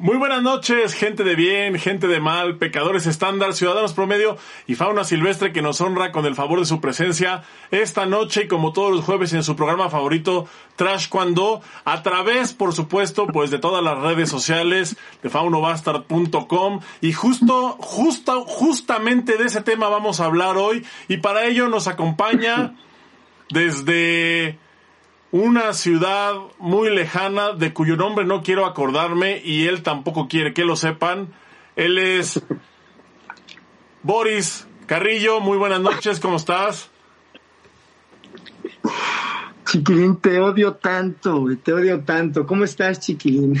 Muy buenas noches, gente de bien, gente de mal, pecadores estándar, ciudadanos promedio y fauna silvestre que nos honra con el favor de su presencia esta noche y como todos los jueves en su programa favorito Trash Cuando, a través, por supuesto, pues de todas las redes sociales de faunobastard.com y justo, justo, justamente de ese tema vamos a hablar hoy y para ello nos acompaña desde una ciudad muy lejana de cuyo nombre no quiero acordarme y él tampoco quiere que lo sepan. Él es Boris Carrillo. Muy buenas noches, ¿cómo estás? Chiquilín, te odio tanto, te odio tanto. ¿Cómo estás, chiquilín?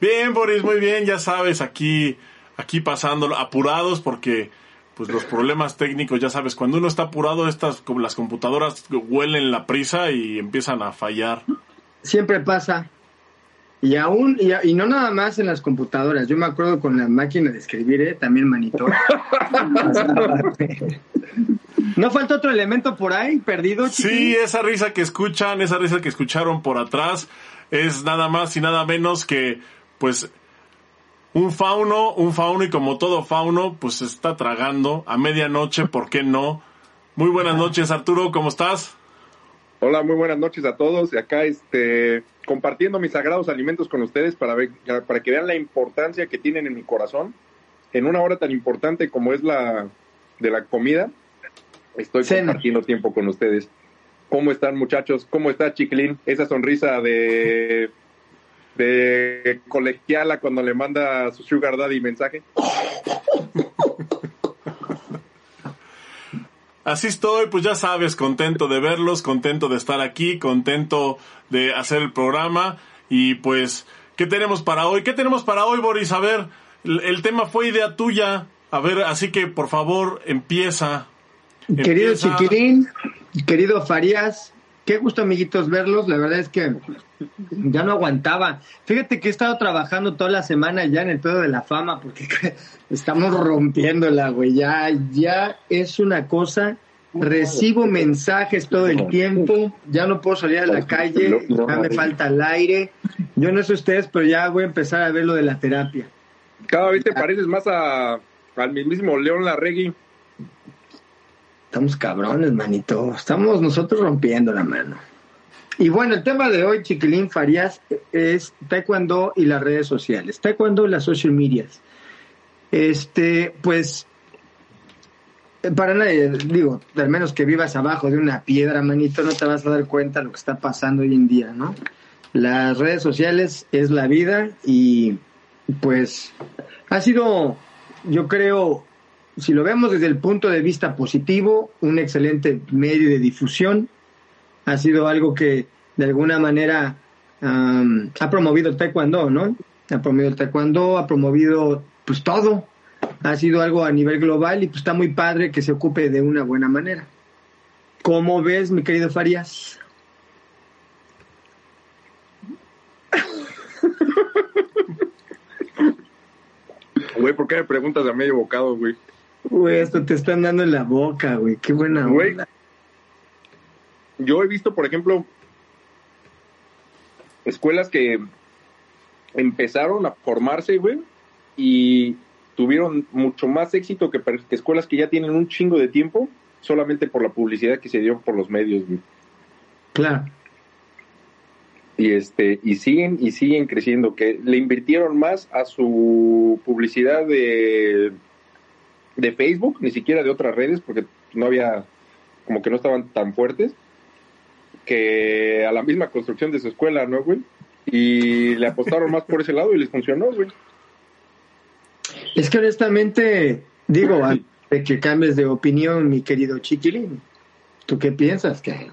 Bien, Boris, muy bien, ya sabes, aquí, aquí pasando, apurados porque pues los problemas técnicos, ya sabes, cuando uno está apurado, estas como las computadoras huelen la prisa y empiezan a fallar. Siempre pasa. Y aún, y, no nada más en las computadoras. Yo me acuerdo con la máquina de escribir, ¿eh? también manito. ¿No falta otro elemento por ahí perdido? Sí, esa risa que escuchan, esa risa que escucharon por atrás, es nada más y nada menos que, pues, un fauno, un fauno y como todo fauno, pues se está tragando a medianoche, ¿por qué no? Muy buenas noches, Arturo, ¿cómo estás? Hola, muy buenas noches a todos. Y acá, este, compartiendo mis sagrados alimentos con ustedes para, ver, para que vean la importancia que tienen en mi corazón. En una hora tan importante como es la de la comida, estoy compartiendo tiempo con ustedes. ¿Cómo están, muchachos? ¿Cómo está, Chiquilín? Esa sonrisa de de colegiala cuando le manda su sugar daddy mensaje. Así estoy, pues ya sabes, contento de verlos, contento de estar aquí, contento de hacer el programa y pues, ¿qué tenemos para hoy? ¿Qué tenemos para hoy, Boris? A ver, el, tema fue idea tuya, a ver, así que por favor, empieza. Querido Chiquirín, querido Farías, qué gusto amiguitos verlos, la verdad es que ya no aguantaba. Fíjate que he estado trabajando toda la semana ya en el pedo de la fama porque estamos rompiéndola, güey. Ya, ya es una cosa. Recibo mensajes todo el tiempo, ya no puedo salir a la calle, ya me falta el aire. Yo no sé ustedes, pero ya voy a empezar a ver lo de la terapia. Cada vez te pareces más a, al mismo León Larregui. Estamos cabrones, manito. Estamos nosotros rompiendo la mano. Y bueno, el tema de hoy, Chiquilín Farías, es Taekwondo y las redes sociales. Taekwondo y las social medias. Este, pues, para nadie, digo, al menos que vivas abajo de una piedra, manito, no te vas a dar cuenta de lo que está pasando hoy en día, ¿no? Las redes sociales es la vida y, pues, ha sido, yo creo, si lo vemos desde el punto de vista positivo, un excelente medio de difusión ha sido algo que de alguna manera ha promovido el taekwondo, ¿no? Ha promovido el taekwondo, ha promovido pues todo. Ha sido algo a nivel global y pues está muy padre que se ocupe de una buena manera. ¿Cómo ves, mi querido Farías? Güey, ¿por qué me preguntas a medio bocado, güey? Güey, esto te están dando en la boca, güey. Qué buena güey yo he visto, por ejemplo, escuelas que empezaron a formarse, güey, y tuvieron mucho más éxito que, escuelas que ya tienen un chingo de tiempo solamente por la publicidad que se dio por los medios, güey. Claro. Y este y siguen y siguen creciendo que le invirtieron más a su publicidad de de Facebook, ni siquiera de otras redes porque no había como que no estaban tan fuertes que a la misma construcción de su escuela, ¿no, güey? Y le apostaron más por ese lado y les funcionó, güey. Es que honestamente, digo, de que cambies de opinión, mi querido Chiquilín, ¿tú qué piensas? que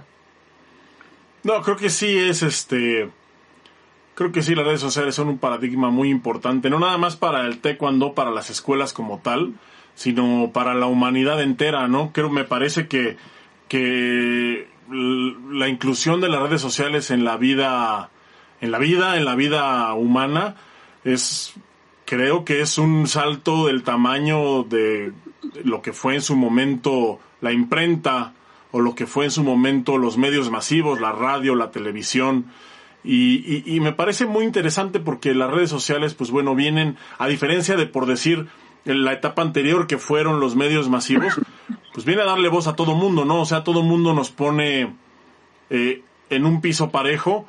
No, creo que sí es este... Creo que sí, las redes sociales son un paradigma muy importante, no nada más para el taekwondo, para las escuelas como tal, sino para la humanidad entera, ¿no? Creo, me parece que, que la inclusión de las redes sociales en la vida, en la vida, en la vida humana, es, creo que es un salto del tamaño de lo que fue en su momento la imprenta o lo que fue en su momento los medios masivos, la radio, la televisión. Y, y, me parece muy interesante porque las redes sociales, pues bueno, vienen, a diferencia de, por decir, en la etapa anterior que fueron los medios masivos, pues viene a darle voz a todo mundo, ¿no? O sea, todo mundo nos pone eh, en un piso parejo.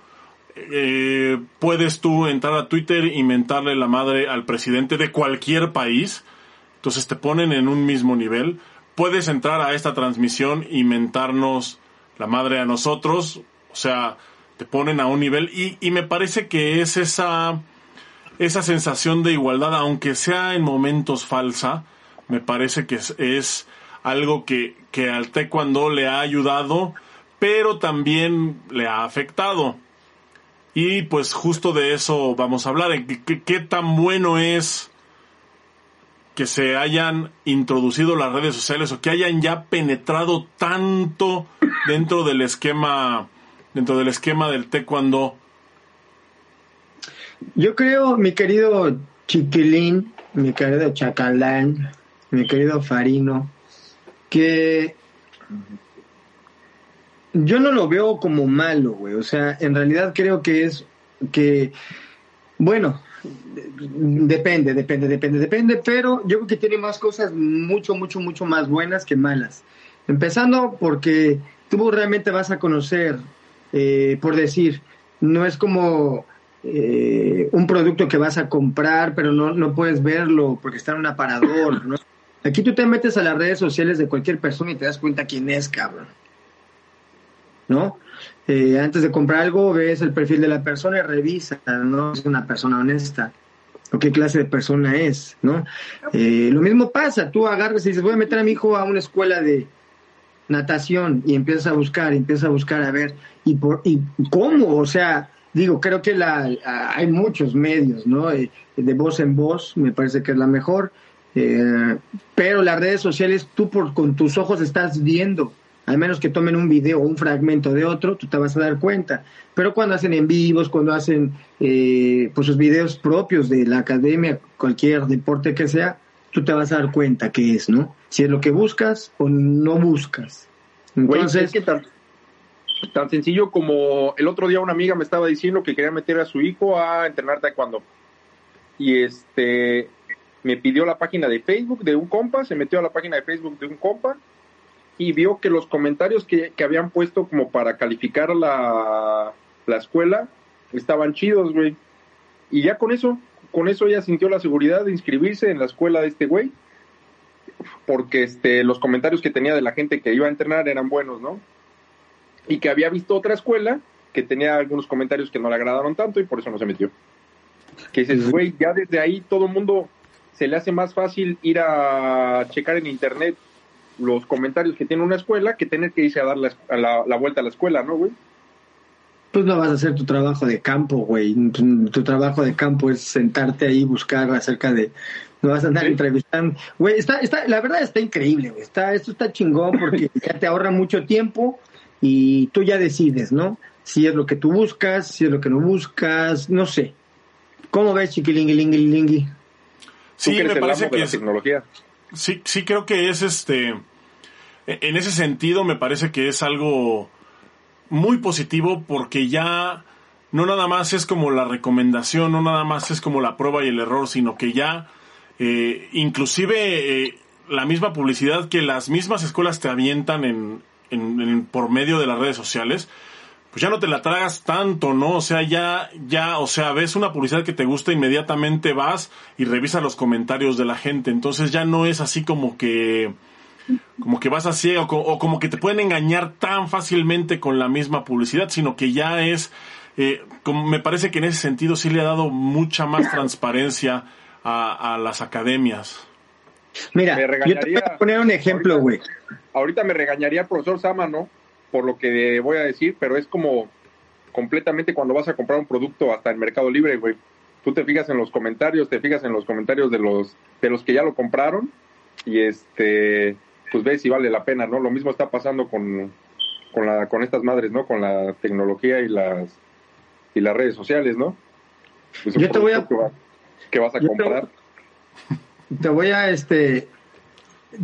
Eh, puedes tú entrar a Twitter y mentarle la madre al presidente de cualquier país. Entonces te ponen en un mismo nivel. Puedes entrar a esta transmisión y mentarnos la madre a nosotros. O sea, te ponen a un nivel y, y me parece que es esa, esa sensación de igualdad, aunque sea en momentos falsa, me parece que es, algo que, que al taekwondo le ha ayudado, pero también le ha afectado. Y pues justo de eso vamos a hablar, qué, tan bueno es que se hayan introducido las redes sociales o que hayan ya penetrado tanto dentro del esquema dentro del esquema del taekwondo? Yo creo, mi querido Chiquilín, mi querido Chacalán, mi querido Farino, que yo no lo veo como malo, güey. O sea, en realidad creo que es que, bueno, depende, depende, depende, depende, pero yo creo que tiene más cosas mucho, mucho, mucho más buenas que malas. Empezando porque tú realmente vas a conocer eh, por decir, no es como eh, un producto que vas a comprar, pero no, no puedes verlo porque está en un aparador. ¿no? Aquí tú te metes a las redes sociales de cualquier persona y te das cuenta quién es, cabrón. ¿No? Eh, antes de comprar algo, ves el perfil de la persona y revisa, ¿no? Es una persona honesta. O qué clase de persona es, ¿no? lo mismo pasa, tú agarras y dices, voy a meter a mi hijo a una escuela de, natación y empiezas a buscar, empiezas a buscar a ver, ¿y, por, y cómo? O sea, digo, creo que la, hay muchos medios, ¿no? Eh, de voz en voz, me parece que es la mejor, eh, pero las redes sociales, tú por, con tus ojos estás viendo, al menos que tomen un video o un fragmento de otro, tú te vas a dar cuenta. Pero cuando hacen en vivos, cuando hacen eh, pues sus videos propios de la academia, cualquier deporte que sea, tú te vas a dar cuenta qué es, ¿no? Si es lo que buscas o no buscas. Entonces, que tan, sencillo como el otro día una amiga me estaba diciendo que quería meter a su hijo a entrenar taekwondo. Y este me pidió la página de Facebook de un compa, se metió a la página de Facebook de un compa y vio que los comentarios que, que habían puesto como para calificar la, la escuela estaban chidos, güey. Y ya con eso, con eso ella sintió la seguridad de inscribirse en la escuela de este güey, porque este, los comentarios que tenía de la gente que iba a entrenar eran buenos, ¿no? Y que había visto otra escuela que tenía algunos comentarios que no le agradaron tanto y por eso no se metió. Que dices, güey, ya desde ahí todo el mundo se le hace más fácil ir a checar en internet los comentarios que tiene una escuela que tener que irse a dar la, la vuelta a la escuela, ¿no, güey? pues no vas a hacer tu trabajo de campo, güey. Tu, trabajo de campo es sentarte ahí y buscar acerca de. No vas a andar entrevistando. Güey, está, está, la verdad está increíble, güey. Está, esto está chingón porque ya te ahorra mucho tiempo y tú ya decides, ¿no? Si es lo que tú buscas, si es lo que no buscas, no sé. ¿Cómo ves, chiquilingui, Sí, me parece que es. Tecnología? Sí, sí, creo que es este. E, en ese sentido, me parece que es algo muy positivo porque ya no nada más es como la recomendación, no nada más es como la prueba y el error, sino que ya eh, inclusive eh, la misma publicidad que las mismas escuelas te avientan en, en, por medio de las redes sociales, pues ya no te la tragas tanto, ¿no? O sea, ya, ya, o sea, ves una publicidad que te gusta, inmediatamente vas y revisas los comentarios de la gente. Entonces ya no es así como que como que vas a ciego o, como que te pueden engañar tan fácilmente con la misma publicidad, sino que ya es, eh, como me parece que en ese sentido sí le ha dado mucha más transparencia a, las academias. Mira, yo te voy a poner un ejemplo, güey. Ahorita, me regañaría el profesor Sama, ¿no? Por lo que voy a decir, pero es como completamente cuando vas a comprar un producto hasta el Mercado Libre, güey. Tú te fijas en los comentarios, te fijas en los comentarios de los de los que ya lo compraron y este pues ves si vale la pena, ¿no? Lo mismo está pasando con, con, la, con estas madres, ¿no? Con la tecnología y las, y las redes sociales, ¿no? Pues yo te voy a... Que, vas a comprar. Te, voy a, este...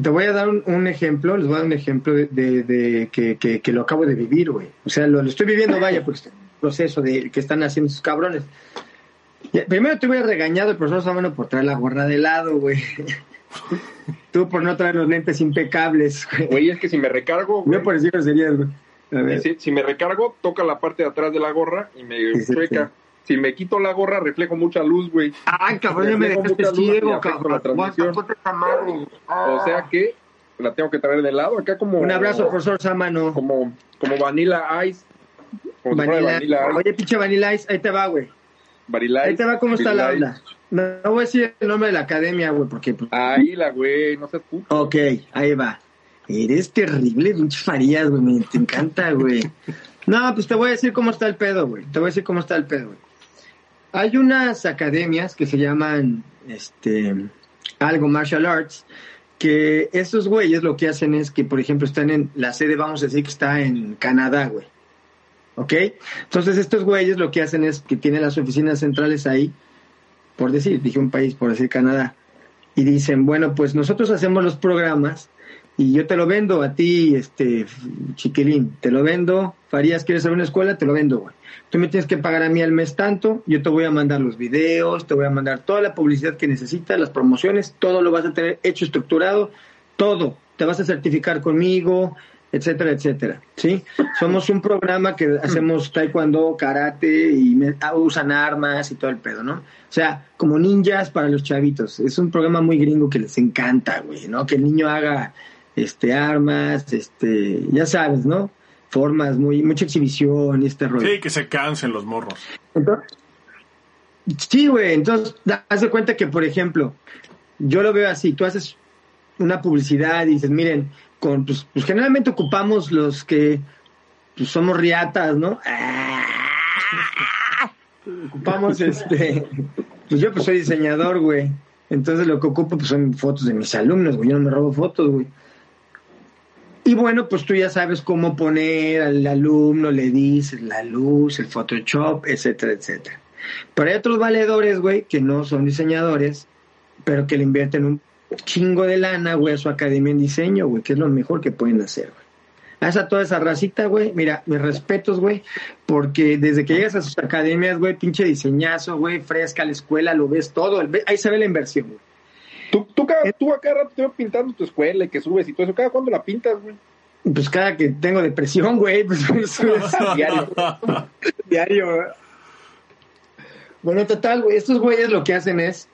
Te voy a dar un, ejemplo, les voy a dar un ejemplo de, de, que, que, lo acabo de vivir, güey. O sea, lo, estoy viviendo, vaya, pues proceso de que están haciendo sus cabrones. Primero te hubiera regañado el profesor Samano por traer la gorra de lado, güey. Tú por no traer los lentes impecables, güey. Güey, es que si me recargo, güey, Yo por decir groserías, güey. Si, si me recargo, toca la parte de atrás de la gorra y me Sí. Si me quito la gorra, reflejo mucha luz, güey. Ay, cabrón, ya me Reflejo dejaste mucha ciego, cabrón. la transmisión. Ah. O sea que la tengo que traer de lado, acá como... Un abrazo, profesor Samano. Como, como Vanilla Ice. Como Vanilla. Vanilla Ice. Oye, pinche Vanilla Ice, ahí te va, güey. Vanilla Ahí Ice, te va cómo está la Vanilla onda. No, no voy a decir el nombre de la academia, güey, porque... pues, Ahí la güey, no seas puto. Ok, ahí va. Eres terrible, pinche Farías, güey, me te encanta, güey. No, pues te voy a decir cómo está el pedo, güey. Te voy a decir cómo está el pedo, güey. Hay unas academias que se llaman, este, algo martial arts, que estos güeyes lo que hacen es que, por ejemplo, están en la sede, vamos a decir que está en Canadá, güey. ¿Ok? Entonces estos güeyes lo que hacen es que tienen las oficinas centrales ahí, por decir, dije un país, por decir Canadá, y dicen, bueno, pues nosotros hacemos los programas y yo te lo vendo a ti, este, chiquilín, te lo vendo, Farías, ¿quieres hacer una escuela? Te lo vendo, güey. Tú me tienes que pagar a mí al mes tanto, yo te voy a mandar los videos, te voy a mandar toda la publicidad que necesitas, las promociones, todo lo vas a tener hecho, estructurado, todo. Te vas a certificar conmigo, etcétera, etcétera. ¿Sí? Somos un programa que hacemos taekwondo, karate y ah, usan armas y todo el pedo, ¿no? O sea, como ninjas para los chavitos. Es un programa muy gringo que les encanta, güey, ¿no? Que el niño haga este armas, este, ya sabes, ¿no? Formas, muy mucha exhibición y este rollo. Sí, que se cansen los morros. Entonces, sí, güey, entonces, haz de cuenta que, por ejemplo, yo lo veo así, tú haces una publicidad y dices, miren, con, pues, pues generalmente ocupamos los que pues, somos riatas, ¿no? ocupamos este, pues yo pues soy diseñador, güey. Entonces lo que ocupo pues son fotos de mis alumnos, güey, yo no me robo fotos, güey. Y bueno, pues tú ya sabes cómo poner al alumno, le dices la luz, el Photoshop, etcétera, etcétera. Pero hay otros valedores, güey, que no son diseñadores, pero que le invierten un chingo de lana, güey, a su academia en diseño, güey, que es lo mejor que pueden hacer, güey. A esa toda esa racita, güey, mira, mis respetos, güey, porque desde que llegas a sus academias, güey, pinche diseñazo, güey, fresca la escuela, lo ves todo, ahí se ve la inversión, güey. Tú, tú, cada, tú a cada rato te veo pintando tu escuela y que subes y todo eso. ¿Cada cuándo la pintas, güey? Pues cada que tengo depresión, güey, pues eso es diario. diario. güey. Bueno, total, güey, estos güeyes lo que hacen es,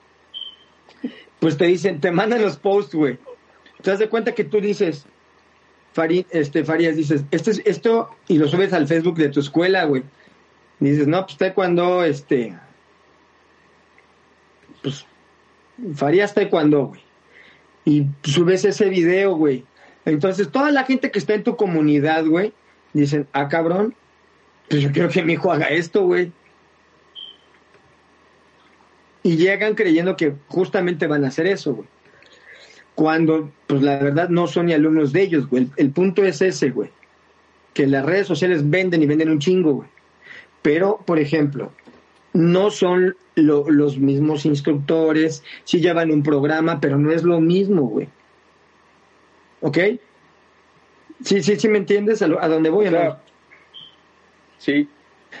pues te dicen, te mandan los posts, güey. Te das de cuenta que tú dices, Fari, este, Farías, dices, esto es esto, y lo subes al Facebook de tu escuela, güey. Y dices, no, pues cuando este, pues, Farías taekwondo, güey. Y subes ese video, güey. Entonces, toda la gente que está en tu comunidad, güey, dicen, ah, cabrón, pues yo quiero que mi hijo haga esto, güey. Y llegan creyendo que justamente van a hacer eso, güey. Cuando, pues la verdad, no son ni alumnos de ellos, güey. El, el punto es ese, güey. Que las redes sociales venden y venden un chingo, güey. Pero, por ejemplo, no son lo- los mismos instructores, sí llevan un programa, pero no es lo mismo, güey. ¿Ok? Sí, sí, sí, ¿me entiendes a, lo- a dónde voy? O sea, hermano? Sí.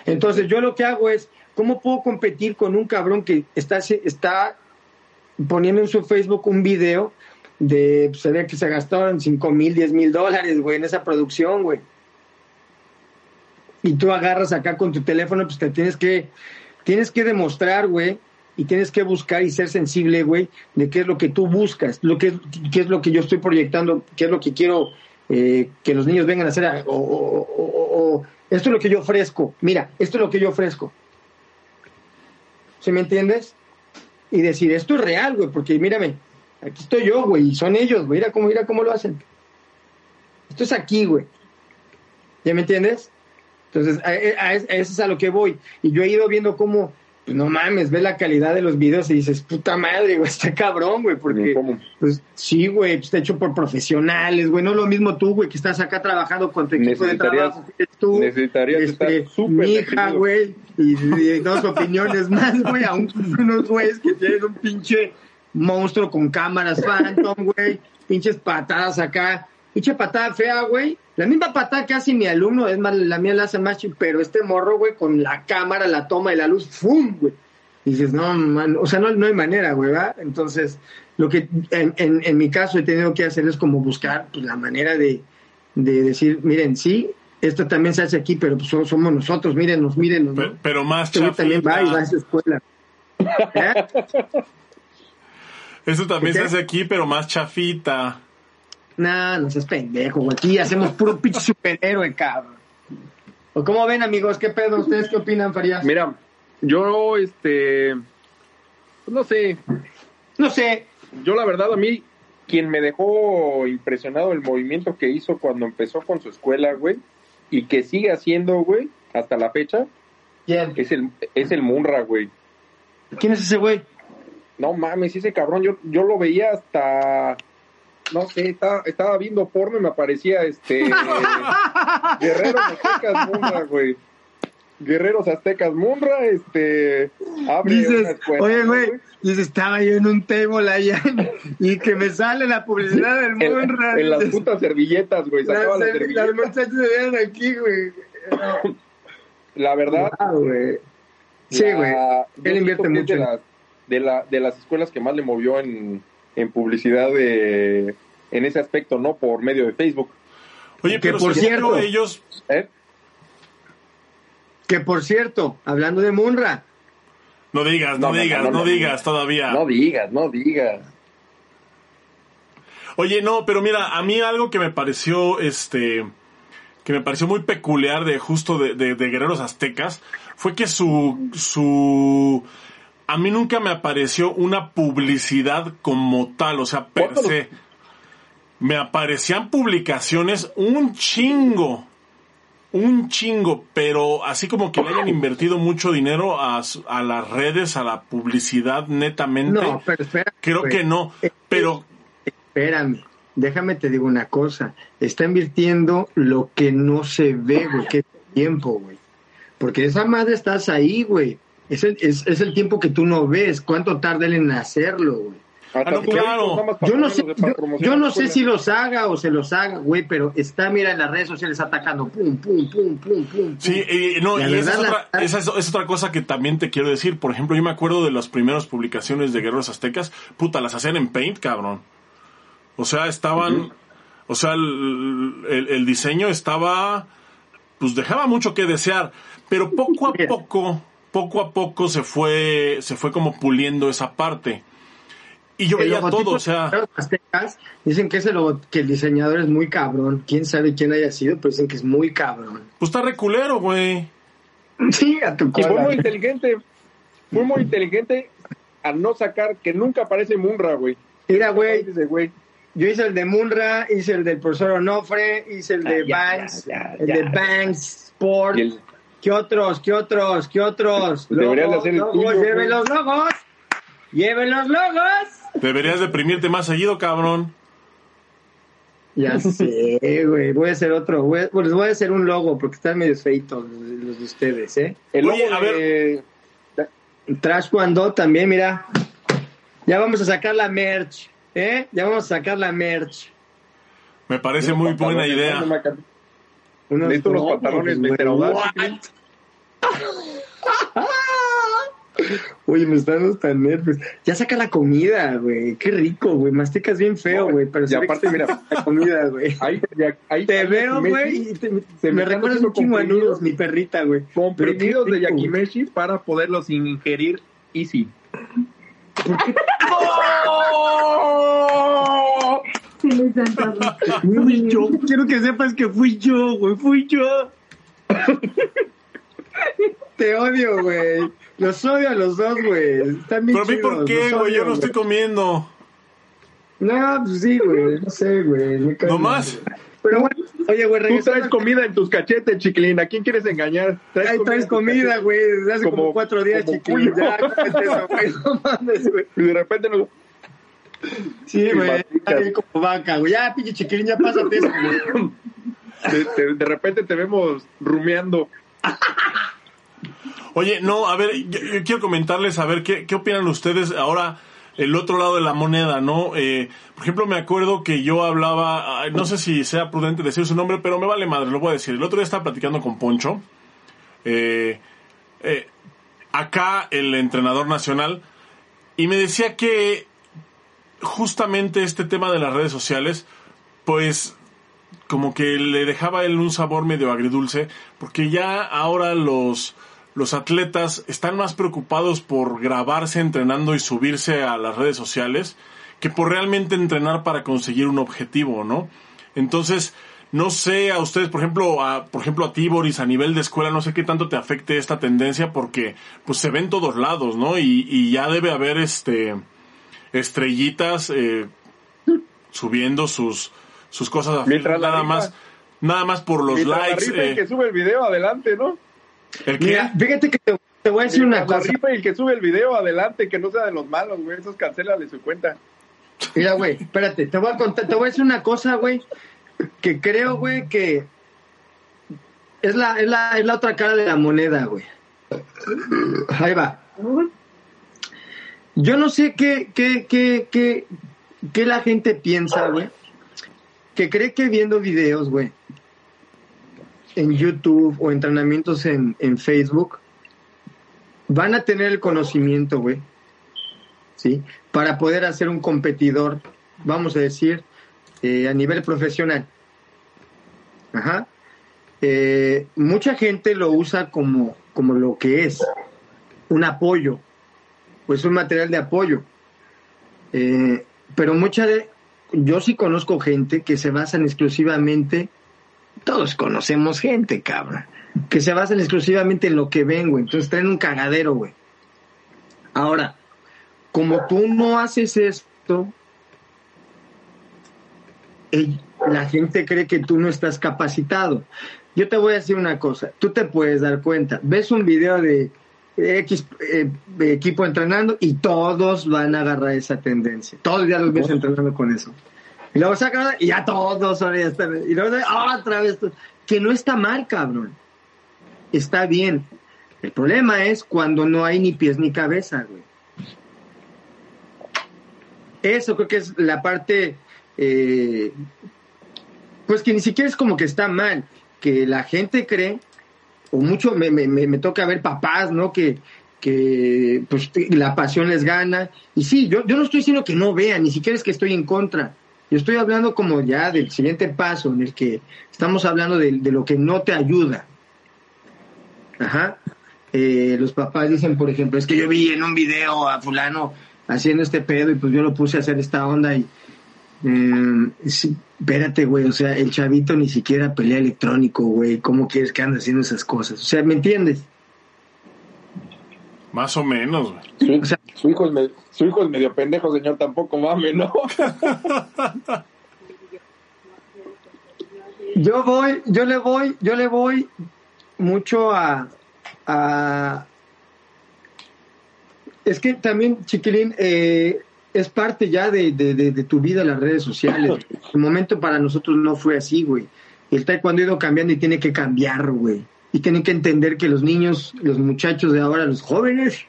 Entonces yo lo que hago es, ¿cómo puedo competir con un cabrón que está, está poniendo en su Facebook un video de, pues, se ve que se gastaron 5 mil, 10 mil dólares, güey, en esa producción, güey? Y tú agarras acá con tu teléfono, pues te tienes que, tienes que demostrar, güey, y tienes que buscar y ser sensible, güey, de qué es lo que tú buscas, lo que, qué es lo que yo estoy proyectando, qué es lo que quiero eh, que los niños vengan a hacer, o- o- o- o esto es lo que yo ofrezco, mira, esto es lo que yo ofrezco. ¿Sí me entiendes? Y decir, esto es real, güey, porque mírame, aquí estoy yo, güey, y son ellos, güey, mira cómo, mira cómo lo hacen. Esto es aquí, güey. ¿Ya me entiendes? Entonces, a, a- a eso es a lo que voy. Y yo he ido viendo cómo, pues no mames, ves la calidad de los videos y dices, puta madre, güey, está cabrón, güey, porque, ¿Cómo? pues sí, güey, pues, está hecho por profesionales, güey, no es lo mismo tú, güey, que estás acá trabajando con tu equipo de Necesitarías- trabajo, que tú, necesitarías este, estar súper mi hija, güey, y, y dos opiniones más, güey, a un- unos güeyes que tienen un pinche monstruo con cámaras Phantom, güey, pinches patadas acá, pinche patada fea, güey, La misma patada que hace mi alumno, es más, la mía la hace más, chi- pero este morro, güey, con la cámara, la toma y la luz, ¡fum! güey. Y dices, no, man, o sea, no, no hay manera, güey, ¿verdad? Entonces, lo que en, en, en mi caso he tenido que hacer es como buscar pues, la manera de, de decir, miren, sí, esto también se hace aquí, pero pues, so- somos nosotros, mírenos, mírenos, Pe- ¿no? Pero más Este güey también va y va a esa escuela. ¿Eh? Eso también se hace aquí, pero más chafita. Nah, no seas pendejo, güey. Aquí hacemos puro pinche superhéroe, cabrón. ¿O cómo ven, amigos? ¿Qué pedo? ¿Ustedes qué opinan, Farías? Mira, yo, este, pues no sé, No sé. yo la verdad a mí, quien me dejó impresionado el movimiento que hizo cuando empezó con su escuela, güey, y que sigue haciendo, güey, hasta la fecha, ¿Quién? es el, es el Munra, güey. ¿Quién es ese güey? No mames, ese cabrón, yo, yo lo veía hasta, no sé, estaba, estaba viendo porno y me aparecía este Guerreros Aztecas Munra, güey. Guerreros Aztecas Munra, este abre una Dices, escuela, oye, ¿no, güey, dices, estaba yo en un table allá y que me sale la publicidad del Munra. en las putas servilletas, güey, sacaba las, las las muchachas se vean aquí, güey. La verdad, Ah, güey. Sí, la- güey. Él invierte mucho. De, las- de, la, de las escuelas que más le movió en, en publicidad de, en ese aspecto, ¿no? Por medio de Facebook. Oye, Que pero por según yo, cierto- ellos. ¿eh? Que por cierto, hablando de Munra, No digas, no, No, no, digas, no, no, no, digas todavía. No digas, no digas. Oye, no, pero mira, a mí algo que me pareció, este, que me pareció muy peculiar de justo de, de- de Guerreros Aztecas, fue que su, su, a mí nunca me apareció una publicidad como tal, o sea, per ¿Cuándo lo- se. Me aparecían publicaciones un chingo, un chingo, pero así como que le hayan invertido mucho dinero a, a las redes, a la publicidad netamente, no, pero espera. creo que no, pero Espérame, déjame te digo una cosa. Está invirtiendo lo que no se ve, güey, que tiempo, güey. Porque esa madre estás ahí, güey. Es el, es, es el tiempo que tú no ves. ¿Cuánto tarda él en hacerlo, güey? Ah, no, picaditos, claro. Yo no sé, yo, no sé si los haga o se los haga, güey, pero está, mira, en las redes sociales atacando, pum, pum, pum, pum, pum. Sí, eh, no, La y esa es, otra, la- esa es, es otra cosa que también te quiero decir. Por ejemplo, yo me acuerdo de las primeras publicaciones de Guerreros Aztecas, puta, las hacían en Paint, cabrón. O sea, estaban, o sea, el, el- el diseño estaba, pues dejaba mucho que desear, pero poco a Mira. poco, poco a poco se fue, se fue como puliendo esa parte. Y yo El veía todo, o sea, aztecas, dicen que, ese logo- que el diseñador es muy cabrón. Quién sabe quién haya sido, pero dicen que es muy cabrón. pues está reculero, güey. Sí, a tu Y fue cola. muy inteligente. Fue muy inteligente al no sacar que nunca aparece Munra, güey. Mira, güey, Dice, güey. Yo hice el de Munra, hice el del profesor Onofre, hice el de Ah, ya, Banks, ya, ya, el ya. de Banks Sport. Y el- ¿Qué otros? ¿Qué otros? ¿Qué otros? Deberías de hacer el logos, tuyo, lleven güey. los logos. Lleven los logos. Deberías deprimirte más seguido, cabrón. Ya sé, güey. Voy a hacer otro. Voy a- pues les voy a hacer un logo porque están medio feitos los, de ustedes, ¿eh? El Oye, logo a de- Trash cuando también, mira. Ya vamos a sacar la merch, ¿eh? Ya vamos a sacar la merch. Me parece muy buena idea. Necesito unos pantalones chiquilín. Oye, me están dando tan nervios. Ya saca la comida, güey. Qué rico, güey. Masticas bien feo, güey. Pero y aparte, mira. la comida, güey. Ahí, ya- ahí Te ahí veo, güey, me me recuerdas un chingo. Nudos, mi perrita, güey. comprimidos de. Yakimeshi para poderlos ingerir easy. Fui yo. Quiero que sepas que fui yo, güey. Fui yo. Te odio, güey. Los odio a los dos, güey. Están bien Pero a mí, ¿por qué, güey? Yo no estoy comiendo. No, pues sí, güey. No sé, güey. ¿No más? Pero bueno, oye, güey, Tú traes comida en tus cachetes, chiquilín. ¿A quién quieres engañar? Traes en tus comida, güey. Desde hace como, Como- cuatro días, como chiquilín. Ya, cómete eso, güey. No mames, güey. Y de repente nos... Sí, güey. como vaca, güey. Ya, pinche chiquilín, ya pásate eso, güey. de, de- de repente te vemos rumeando. Oye, no, a ver, yo, yo quiero comentarles, a ver, ¿qué, qué opinan ustedes ahora? el otro lado de la moneda, ¿no? Eh, por ejemplo, me acuerdo que yo hablaba, no sé si sea prudente decir su nombre, pero me vale madre, lo voy a decir. El otro día estaba platicando con Poncho, eh, eh, acá el entrenador nacional, y me decía que justamente este tema de las redes sociales, pues como que le dejaba él un sabor medio agridulce, porque ya ahora los los atletas están más preocupados por grabarse entrenando y subirse a las redes sociales que por realmente entrenar para conseguir un objetivo, ¿no? Entonces, no sé a ustedes, por ejemplo, a, por ejemplo a ti, Boris, a nivel de escuela, no sé qué tanto te afecte esta tendencia porque pues se ve en todos lados, ¿no? Y, y ya debe haber este estrellitas eh, subiendo sus sus cosas a nada más nada más por los likes. Eh. que sube el video adelante, ¿no? Mira, fíjate que te, voy a decir una cosa. y el que sube el video adelante, que no sea de los malos, güey, esos de su cuenta. Mira, güey, espérate, te voy a contar, te voy a decir una cosa, güey, que creo, güey, que es la, es la, es la otra cara de la moneda, güey. Ahí va. Yo no sé qué, qué, qué, qué, la gente piensa, güey, que cree que viendo videos, güey, en YouTube o entrenamientos en, en Facebook, van a tener el conocimiento, güey, ¿sí? Para poder hacer un competidor, vamos a decir, eh, a nivel profesional. Ajá. Eh, mucha gente lo usa como, como lo que es, un apoyo, pues un material de apoyo. Eh, pero mucha de, yo sí conozco gente que se basan exclusivamente todos conocemos gente, cabrón, que se basan exclusivamente en lo que ven, güey. Entonces traen un cagadero, güey. Ahora, como tú no haces esto, la gente cree que tú no estás capacitado. Yo te voy a decir una cosa, tú te puedes dar cuenta, ves un video de X eh, equipo entrenando y todos van a agarrar esa tendencia. Todos los días los ves entrenando con eso. Y luego saca y ya todos son Y luego otra vez. Que no está mal, cabrón. Está bien. El problema es cuando no hay ni pies ni cabeza, güey. Eso creo que es la parte, eh, pues que ni siquiera es como que está mal, que la gente cree, o mucho me, me, me toca ver papás, ¿no? Que, que pues la pasión les gana. Y sí, yo, yo no estoy diciendo que no vean, ni siquiera es que estoy en contra, yo estoy hablando como ya del siguiente paso en el que estamos hablando de, lo que no te ayuda. Ajá. Eh, los papás dicen, por ejemplo, es que yo vi en un video a fulano haciendo este pedo y pues yo lo puse a hacer esta onda y... Eh, espérate, güey, o sea, el chavito ni siquiera pelea electrónico, güey. ¿Cómo quieres que ande haciendo esas cosas? O sea, ¿me entiendes? Más o menos, güey. su, hijo es su hijo es medio pendejo, señor, tampoco mame, ¿no? yo voy, yo le voy, yo le voy mucho a, es que también, chiquilín, eh, es parte ya de, de, tu vida las redes sociales. El momento para nosotros no fue así, güey. El taekwondo ha ido cambiando y tiene que cambiar, güey. Y tienen que entender que los niños, los muchachos de ahora, los jóvenes,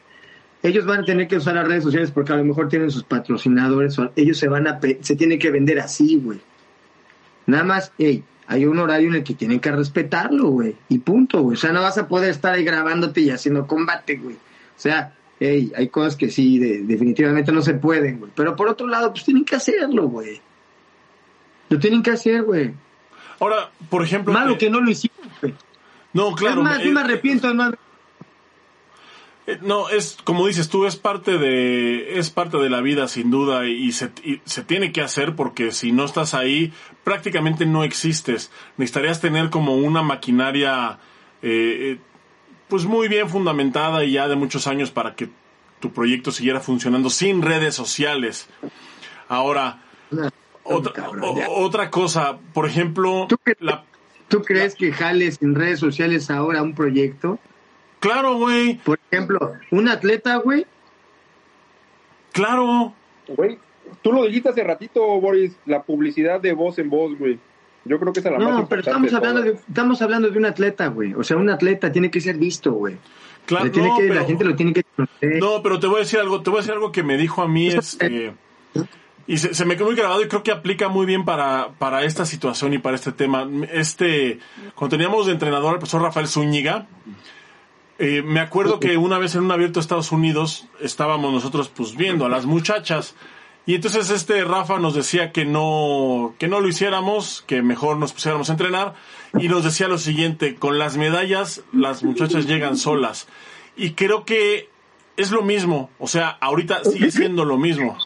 ellos van a tener que usar las redes sociales porque a lo mejor tienen sus patrocinadores, ellos se van a, se tienen que vender así, güey. Nada más, hey, hay un horario en el que tienen que respetarlo, güey, y punto, güey. O sea, no vas a poder estar ahí grabándote y haciendo combate, güey. O sea, hey, hay cosas que sí, definitivamente no se pueden, güey. Pero por otro lado, pues tienen que hacerlo, güey. Lo tienen que hacer, güey. Ahora, por ejemplo... Malo que, no lo hicieron, güey. No, claro. Es más, yo me arrepiento, es más, eh, no, es como dices tú, es parte de es parte de la vida sin duda y se, se tiene que hacer porque si no estás ahí prácticamente no existes. Necesitarías tener como una maquinaria eh, eh, pues muy bien fundamentada y ya de muchos años para que tu proyecto siguiera funcionando sin redes sociales. Ahora, otra, otra cosa, por ejemplo, ¿Tú, ¿tú crees que jales en redes sociales ahora un proyecto? Claro, güey. Por ejemplo, un atleta, güey. Claro. Güey, tú lo dijiste hace ratito, Boris, la publicidad de voz en voz, güey. Yo creo que es la no, No, pero estamos hablando, de, estamos hablando de un atleta, güey. O sea, un atleta tiene que ser visto, güey. Claro, que, la gente lo tiene que No, pero te voy a decir algo, te voy a decir algo que me dijo a mí, este, y se, se, me quedó muy grabado y creo que aplica muy bien para, para esta situación y para este tema. Este, cuando teníamos de entrenador al profesor Rafael Zúñiga, eh, me acuerdo que una vez en un abierto de Estados Unidos estábamos nosotros pues viendo a las muchachas y entonces este Rafa nos decía que no, que no lo hiciéramos, que mejor nos pusiéramos a entrenar y nos decía lo siguiente, con las medallas las muchachas llegan solas. Y creo que es lo mismo, o sea, ahorita sigue siendo lo mismo.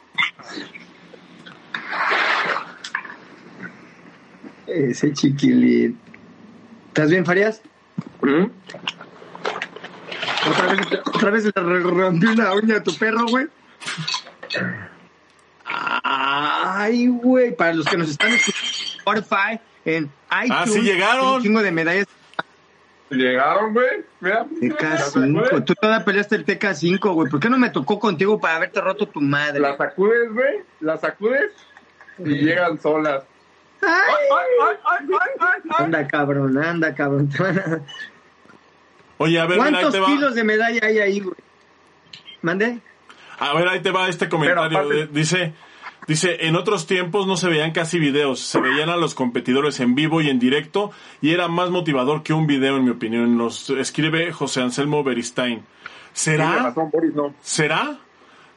Ese chiquilín. ¿Estás bien, Farías? ¿Mm? ¿Otra vez, otra vez le rompí una uña a tu perro, güey. Ay, güey, para los que nos están escuchando Spotify, en iTunes. Ah, sí llegaron. Un chingo de medallas. Llegaron, güey. Mira. TK5. Tú todavía peleaste el TK5, güey. ¿Por qué no me tocó contigo para haberte roto tu madre? La sacudes, güey. La sacudes y llegan solas. anda, cabrón, anda, cabrón. Oye, a ver, ¿cuántos kilos de medalla hay ahí, güey? ¿Mande? A ver, ahí te va este comentario. Dice, dice, en otros tiempos no se veían casi videos, se veían a los competidores en vivo y en directo y era más motivador que un video, en mi opinión. Nos escribe José Anselmo Beristain. ¿Será? ¿Será?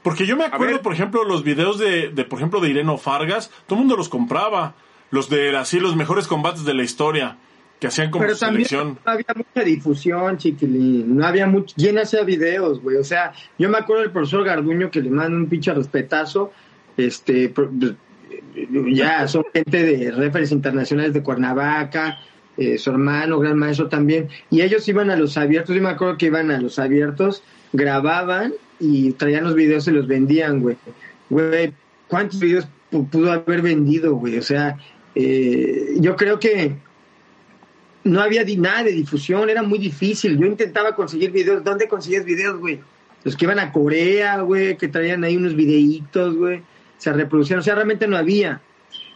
Porque yo me acuerdo, por ejemplo, los videos de, de, por ejemplo, de Ireno Fargas, todo el mundo los compraba. Los de así, los mejores combates de la historia que hacían como Pero selección. no había mucha difusión, chiquilín. No había mucho. ¿Quién hacía videos, güey? O sea, yo me acuerdo del profesor Garduño que le manda un pinche respetazo. Este, ya son gente de referencias internacionales de Cuernavaca, eh, su hermano, gran maestro también. Y ellos iban a los abiertos. Yo me acuerdo que iban a los abiertos, grababan y traían los videos y los vendían, güey. Güey, ¿cuántos videos pudo haber vendido, güey? O sea, eh, yo creo que no había nada de difusión, era muy difícil. Yo intentaba conseguir videos. ¿Dónde consigues videos, güey? Los que iban a Corea, güey, que traían ahí unos videitos, güey, se reproducían. O sea, realmente no había.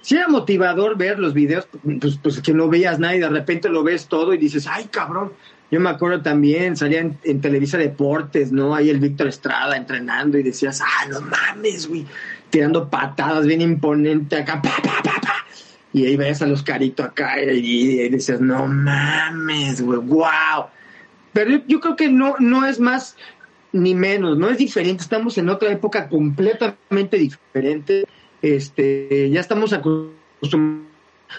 Si era motivador ver los videos, pues, pues que no veías nada y de repente lo ves todo y dices, ay, cabrón. Yo me acuerdo también, salía en, Televisa Deportes, ¿no? Ahí el Víctor Estrada entrenando y decías, ah, no mames, güey. Tirando patadas bien imponente acá, pa, pa, pa, pa y ahí ves a los caritos acá y, dices, no mames, güey, wow. Pero yo, creo que no, no es más ni menos, no es diferente, estamos en otra época completamente diferente, este, ya estamos acostumbrados,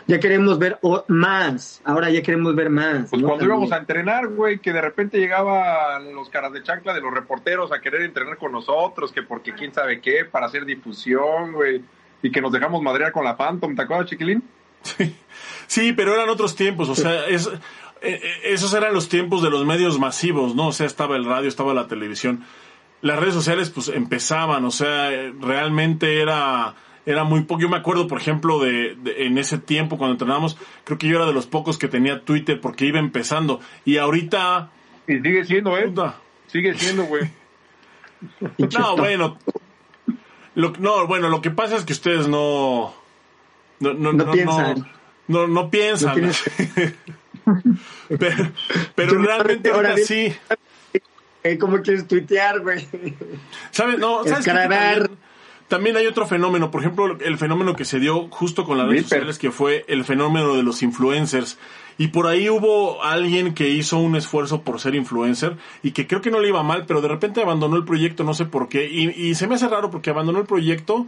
ya queremos ver más, ahora ya queremos ver más. Pues cuando íbamos a entrenar, güey, que de repente llegaban los caras de chancla de los reporteros a querer entrenar con nosotros, que porque quién sabe qué, para hacer difusión, güey y que nos dejamos madrear con la Phantom, ¿te acuerdas, chiquilín? Sí, pero eran otros tiempos, o sea, es, esos eran los tiempos de los medios masivos, ¿no? O sea, estaba el radio, estaba la televisión. Las redes sociales, pues, empezaban, o sea, realmente era era muy poco. Yo me acuerdo, por ejemplo, de, en ese tiempo cuando entrenábamos, creo que yo era de los pocos que tenía Twitter porque iba empezando. Y ahorita... Y sigue siendo, ¿eh? Sigue siendo, güey. no, bueno, no, bueno, lo que pasa es que ustedes no. No, no, no, piensan. No, no, piensan. pero, realmente ahora sí. ¿Cómo quieres tuitear, güey? ¿Sabes? No, ¿sabes también, también, hay otro fenómeno. Por ejemplo, el fenómeno que se dio justo con las redes sociales, que fue el fenómeno de los influencers. Y por ahí hubo alguien que hizo un esfuerzo por ser influencer y que creo que no le iba mal, pero de repente abandonó el proyecto, no sé por qué. Y, se me hace raro porque abandonó el proyecto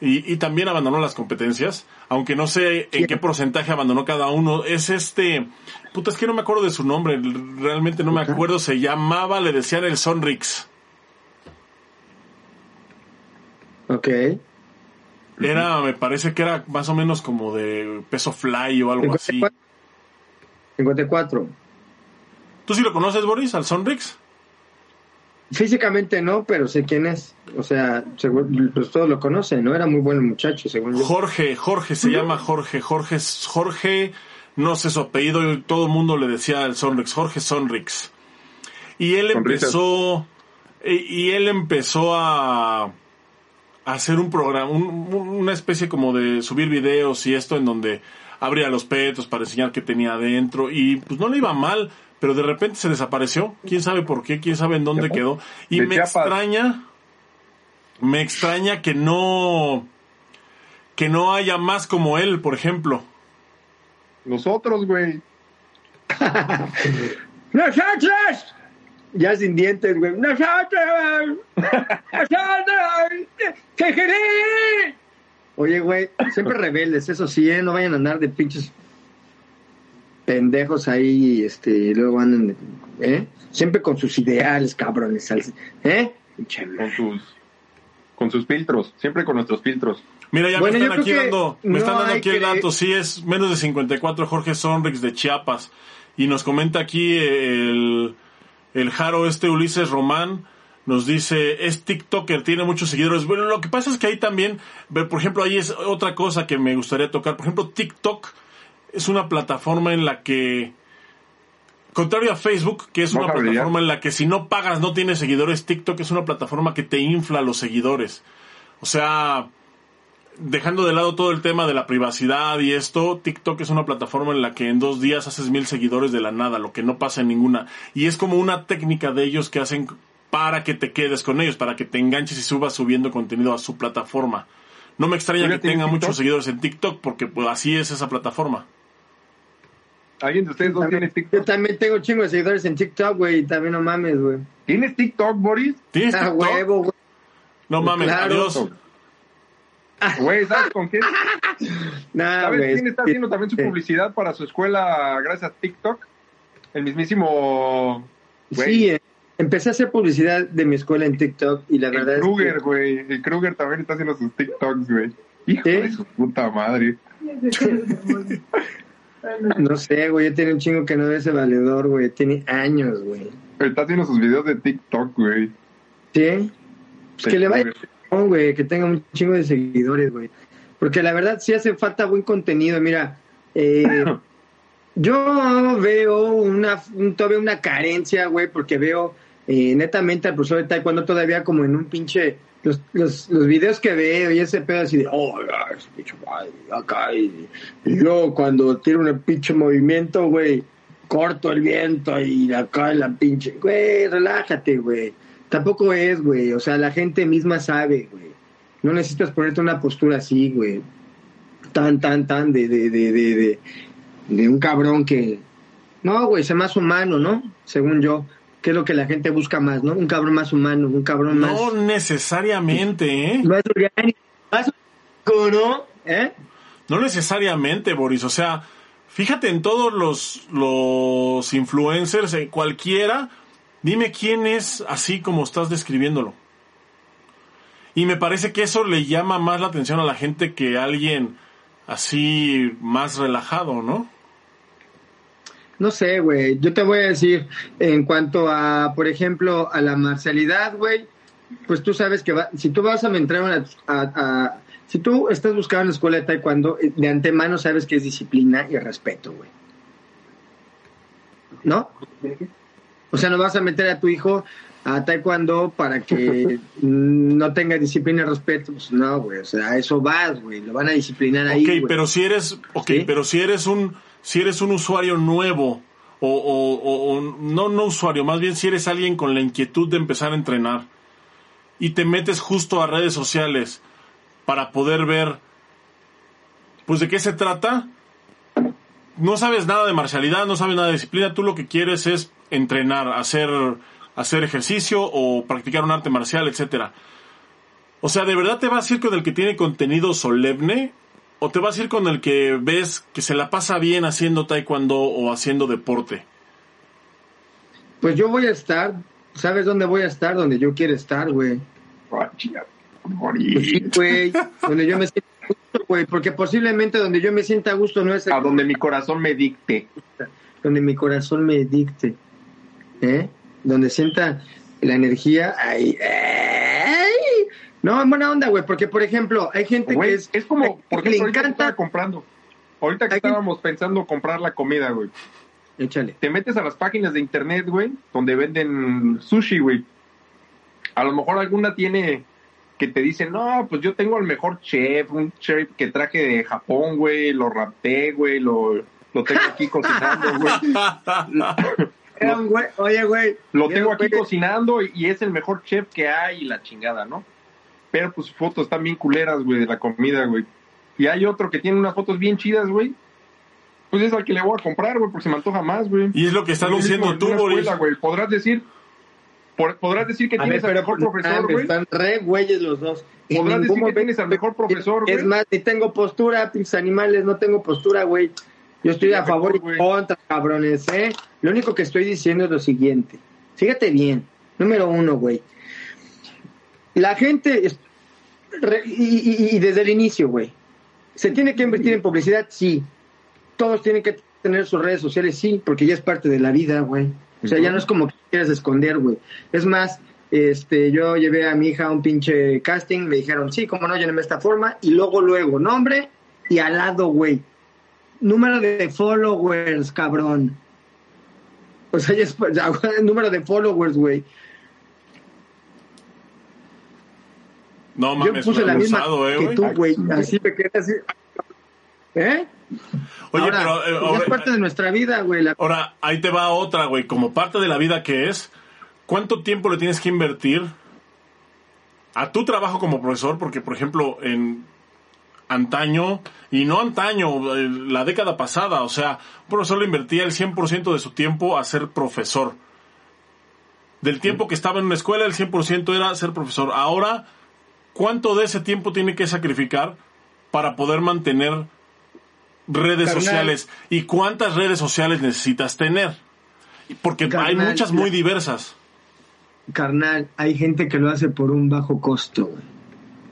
y, también abandonó las competencias, aunque no sé en qué porcentaje abandonó cada uno. Es este, puta, es que no me acuerdo de su nombre, realmente no me acuerdo, se llamaba, le decían el Sonrix. Ok. Era, me parece que era más o menos como de peso fly o algo así. 54. ¿Tú sí lo conoces, Boris, al Sonrix? Físicamente no, pero sé quién es. O sea, pues todos lo conocen, ¿no? Era muy buen muchacho, según yo. Jorge, Jorge, se llama Jorge. Jorge, Jorge, no sé su apellido, y todo el mundo le decía al Sonrix, Jorge Sonrix. Y él empezó, y él empezó a, hacer un programa, una especie como de subir videos y esto en donde abría los petos para enseñar qué tenía adentro y pues no le iba mal, pero de repente se desapareció. ¿Quién sabe por qué? ¿Quién sabe en dónde quedó? Y De me Chiapas. extraña, me extraña que no, que no haya más como él, por ejemplo. Nosotros, güey. ¡Nosotros! Ya sin dientes, güey. ¡Nosotros! ¡Nosotros! Oye, güey, siempre rebeldes, eso sí, ¿eh? No vayan a andar de pinches pendejos ahí, este, y luego andan, de- ¿eh? Siempre con sus ideales, cabrones, ¿eh? Con sus, con sus filtros. Siempre con nuestros filtros. Mira, ya Bueno, me están aquí dando, me no están dando aquí el dato, sí es menos de 54 Jorge Sonrix de Chiapas. Y nos comenta aquí el, el Jaro este Ulises Román, nos dice, es TikToker, tiene muchos seguidores. Bueno, lo que pasa es que ahí también, ve, por ejemplo, ahí es otra cosa que me gustaría tocar. Por ejemplo, TikTok es una plataforma en la que, contrario a Facebook, que es una brillar. plataforma en la que si no pagas no tienes seguidores, TikTok es una plataforma que te infla los seguidores. O sea, dejando de lado todo el tema de la privacidad y esto, TikTok es una plataforma en la que en dos días haces mil seguidores de la nada, lo que no pasa en ninguna. Y es como una técnica de ellos que hacen para que te quedes con ellos, para que te enganches y subas subiendo contenido a su plataforma. No me extraña ¿Tú ya que tenga TikTok? muchos seguidores en TikTok, porque pues así es esa plataforma. ¿Alguien de ustedes dos tiene Yo TikTok? también tengo chingo de seguidores en TikTok, güey, y también no mames, güey. ¿Tienes TikTok, Boris? ¿Tienes Ah, TikTok? huevo, güey. No mames, Claro. adiós. Güey, ¿sabes con quién? Nah, ¿Sabes güey. quién está haciendo también su Sí. publicidad para su escuela gracias a TikTok? El mismísimo... Sí, eh, empecé a hacer publicidad de mi escuela en TikTok y la verdad el es Kruger, que... güey. El Kruger también está haciendo sus TikToks, güey. Hijo ¿Sí? de su puta madre. No sé, güey, yo tenía un chingo que no ve ese valedor, güey. Tiene años, güey. Está haciendo sus videos de TikTok, güey. ¿Sí? Pues que le vaya güey, que tenga un chingo de seguidores, güey. Porque la verdad sí hace falta buen contenido. Mira, eh, yo veo una, un- todavía una carencia, güey, porque veo eh, netamente al profesor de taekwondo todavía como en un pinche... Los, los, los videos que veo y ese pedo así de, oh, ese pinche acá, y, y yo cuando tiene un pinche movimiento, güey, corto el viento y acá la pinche, güey, relájate, güey. Tampoco es, güey, o sea, la gente misma sabe, güey. No necesitas ponerte una postura así, güey. Tan, tan, tan de, de, de, de, de, de un cabrón que... No, güey, sea más humano, ¿no? Según yo. Que es lo que la gente busca más, ¿no? Un cabrón más humano, un cabrón más... No necesariamente, ¿eh? Más orgánico, más orgánico, ¿no? ¿Eh? No necesariamente, Boris. O sea, fíjate en todos los, los influencers, en cualquiera, dime quién es así como estás describiéndolo. Y me parece que eso le llama más la atención a la gente que alguien así más relajado, ¿no? No sé, güey. Yo te voy a decir, en cuanto a, por ejemplo, a la marcialidad, güey, pues tú sabes que va, si tú vas a entrar a, una- a- a- si tú estás buscando en la escuela de taekwondo, eh, de antemano sabes que es disciplina y respeto, güey. ¿No? O sea, no vas a meter a tu hijo a taekwondo para que no tenga disciplina y respeto. Pues no, güey. O sea, a eso vas, güey. Lo van a disciplinar ahí. ok, güey. pero si eres, ok, ¿Sí? pero si eres un, si eres un usuario nuevo, o, no, no usuario, más bien si eres alguien con la inquietud de empezar a entrenar, y te metes justo a redes sociales para poder ver, pues de qué se trata, no sabes nada de marcialidad, no sabes nada de disciplina, tú lo que quieres es entrenar, hacer, hacer ejercicio o practicar un arte marcial, etcétera. O sea, ¿de verdad te vas a ir con el que tiene contenido solemne? ¿O te vas a ir con el que ves que se la pasa bien haciendo taekwondo o haciendo deporte? Pues yo voy a estar, ¿sabes dónde voy a estar? Donde yo quiero estar, güey. Pues morir. sí, güey, donde yo me sienta a gusto, güey, porque posiblemente donde yo me sienta a gusto no es el- A donde mi corazón me dicte. donde mi corazón me dicte, ¿eh? Donde sienta la energía, ahí, ¡ay! No, en buena onda, güey, porque por ejemplo, hay gente Güey, que es, es, como, por que ejemplo, le ahorita que encanta, estaba comprando. Ahorita que Hay que- estábamos pensando comprar la comida, güey. échale, Te metes a las páginas de internet, güey, donde venden sushi, güey. A lo mejor alguna tiene que te dice, no, pues yo tengo al mejor chef, un chef que traje de Japón, güey, lo rapté, güey, lo, lo tengo aquí cocinando, güey. Oye, güey. Lo tengo aquí cocinando y, y es el mejor chef que hay y la chingada, ¿no? Pero pues sus fotos están bien culeras, güey, de la comida, güey. Y hay otro que tiene unas fotos bien chidas, güey. Pues es al que le voy a comprar, güey, porque se me antoja más, güey. Y es lo que estás Es lo diciendo tú, Boris. güey. Podrás decir, por- podrás decir que A tienes ver, al mejor no profesor, güey. Están re güeyes los dos. Podrás decir que tienes al mejor profesor, güey. Es más, ni tengo postura, pinches animales, no tengo postura, güey. Yo estoy a favor y contra, cabrones, ¿eh? Lo único que estoy diciendo es lo siguiente. Fíjate bien. Número uno, güey. La gente, es- re- y, y- y desde el inicio, güey. ¿Se tiene que invertir en publicidad? Sí. Todos tienen que tener sus redes sociales, sí, porque ya es parte de la vida, güey. O sea, ya no es como que quieras esconder, güey. Es más, este, yo llevé a mi hija a un pinche casting, me dijeron, sí, cómo no, lléneme esta forma, y luego, luego, nombre y al lado, güey. Número de followers, cabrón. O sea, ya es ya, número de followers, güey. No Yo mames, puse un la misma eh, que güey. tú, güey. Así me quedé así. ¿Eh? Oye, Ahora, pero eh, ahora, es parte de nuestra vida, güey. La... ahora, ahí te va otra, güey. Como parte de la vida que es, ¿cuánto tiempo le tienes que invertir a tu trabajo como profesor? Porque, por ejemplo, en antaño, y no antaño, eh, la década pasada, o sea, un profesor le invertía el 100% de su tiempo a ser profesor. Del tiempo que estaba en una escuela, el 100% era ser profesor. Ahora, ¿cuánto de ese tiempo tiene que sacrificar para poder mantener redes Carnal. sociales? ¿Y cuántas redes sociales necesitas tener? Porque hay muchas muy diversas. Carnal, hay gente que lo hace por un bajo costo, güey.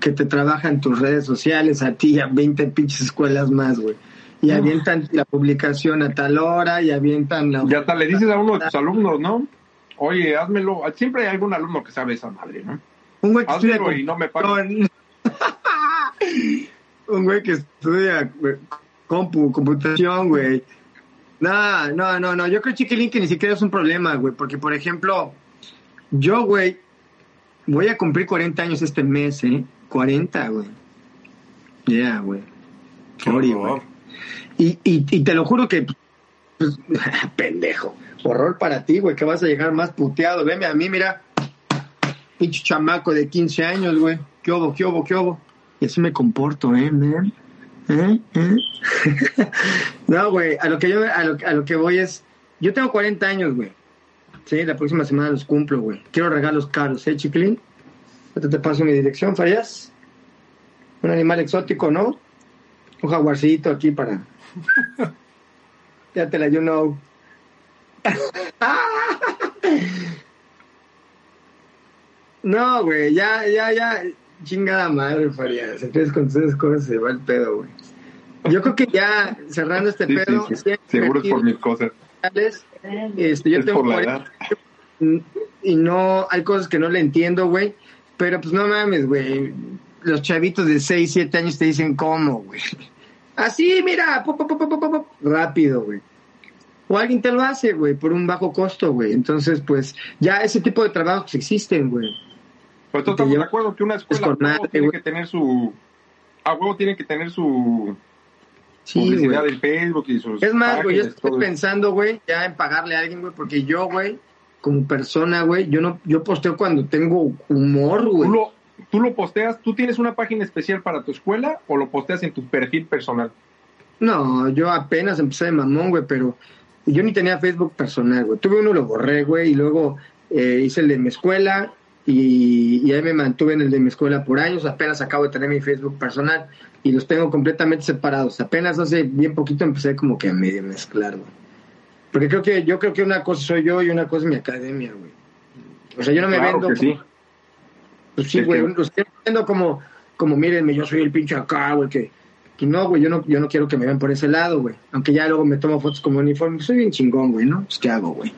Que te trabaja en tus redes sociales, a ti y a 20 pinches escuelas más, güey. Y avientan la publicación a tal hora y avientan la... Y hasta le dices a uno de tus alumnos, ¿no? Oye, házmelo. Siempre hay algún alumno que sabe esa madre, ¿no? Un güey que estudia y no me. Un güey que estudia compu, computación, güey. No, no, no, no. Yo creo, Chiquilín, que ni siquiera es un problema, güey. Porque, por ejemplo, yo, güey, voy a cumplir 40 años este mes, ¿eh? 40, güey. Yeah, güey. Qué Ori, horror. güey. Y, y, y te lo juro que, pues, pendejo. Horror para ti, güey, que vas a llegar más puteado. Veme a mí, mira. Pinche chamaco de 15 años, güey. ¿Qué obo, qué obo, qué obo? Y así me comporto, ¿eh, man? ¿Eh? ¿Eh? no, güey, a lo que yo, a lo, a lo que voy es, yo tengo 40 años, güey. Sí, la próxima semana los cumplo, güey. Quiero regalos caros, ¿eh, chiquilín? Ahorita te paso mi dirección, Farías. Un animal exótico, ¿no? Un jaguarcito aquí para... ya te la you know. no, güey, ya, ya, ya. Chingada madre, Farías. Entonces con esas cosas se va el pedo, güey. Yo creo que ya cerrando este Sí, pedo, sí. sí Seguro es por mis cosas. Este, yo Es tengo por la 40 edad. y no, hay cosas que no le entiendo, güey. Pero pues no mames, güey. Los chavitos de 6, 7 años te dicen cómo, güey. Así, mira, pop, pop, pop, pop, pop, rápido, güey. O alguien te lo hace, güey, por un bajo costo, güey. Entonces, pues, ya ese tipo de trabajos existen, güey. Pero todos estamos de acuerdo que una escuela es tiene que tener su... A huevo tiene que tener su Sí, publicidad del Facebook y sus Es más, güey, yo estoy todo pensando, güey, ya en pagarle a alguien, güey, porque yo, güey, como persona, güey, yo no, yo posteo cuando tengo humor, güey. ¿Tú lo, ¿Tú lo posteas? ¿Tú tienes una página especial para tu escuela o lo posteas en tu perfil personal? No, yo apenas empecé de mamón, güey, pero yo ni tenía Facebook personal, güey. Tuve uno, lo borré, güey, y luego eh, hice el de mi escuela y, y ahí me mantuve en el de mi escuela por años. Apenas acabo de tener mi Facebook personal y los tengo completamente separados. Apenas hace bien poquito empecé como que a medio mezclar, güey. Porque creo que yo creo que una cosa soy yo y una cosa es mi academia, güey. O sea, yo no me Claro vendo que sí. pues sí, güey, que- lo estoy viendo como, como mírenme, yo soy el pinche acá, güey, que, que no, güey, yo no, yo no quiero que me vean por ese lado, güey. Aunque ya luego me tomo fotos como uniforme, soy bien chingón, güey, ¿no? Pues, ¿qué hago, güey?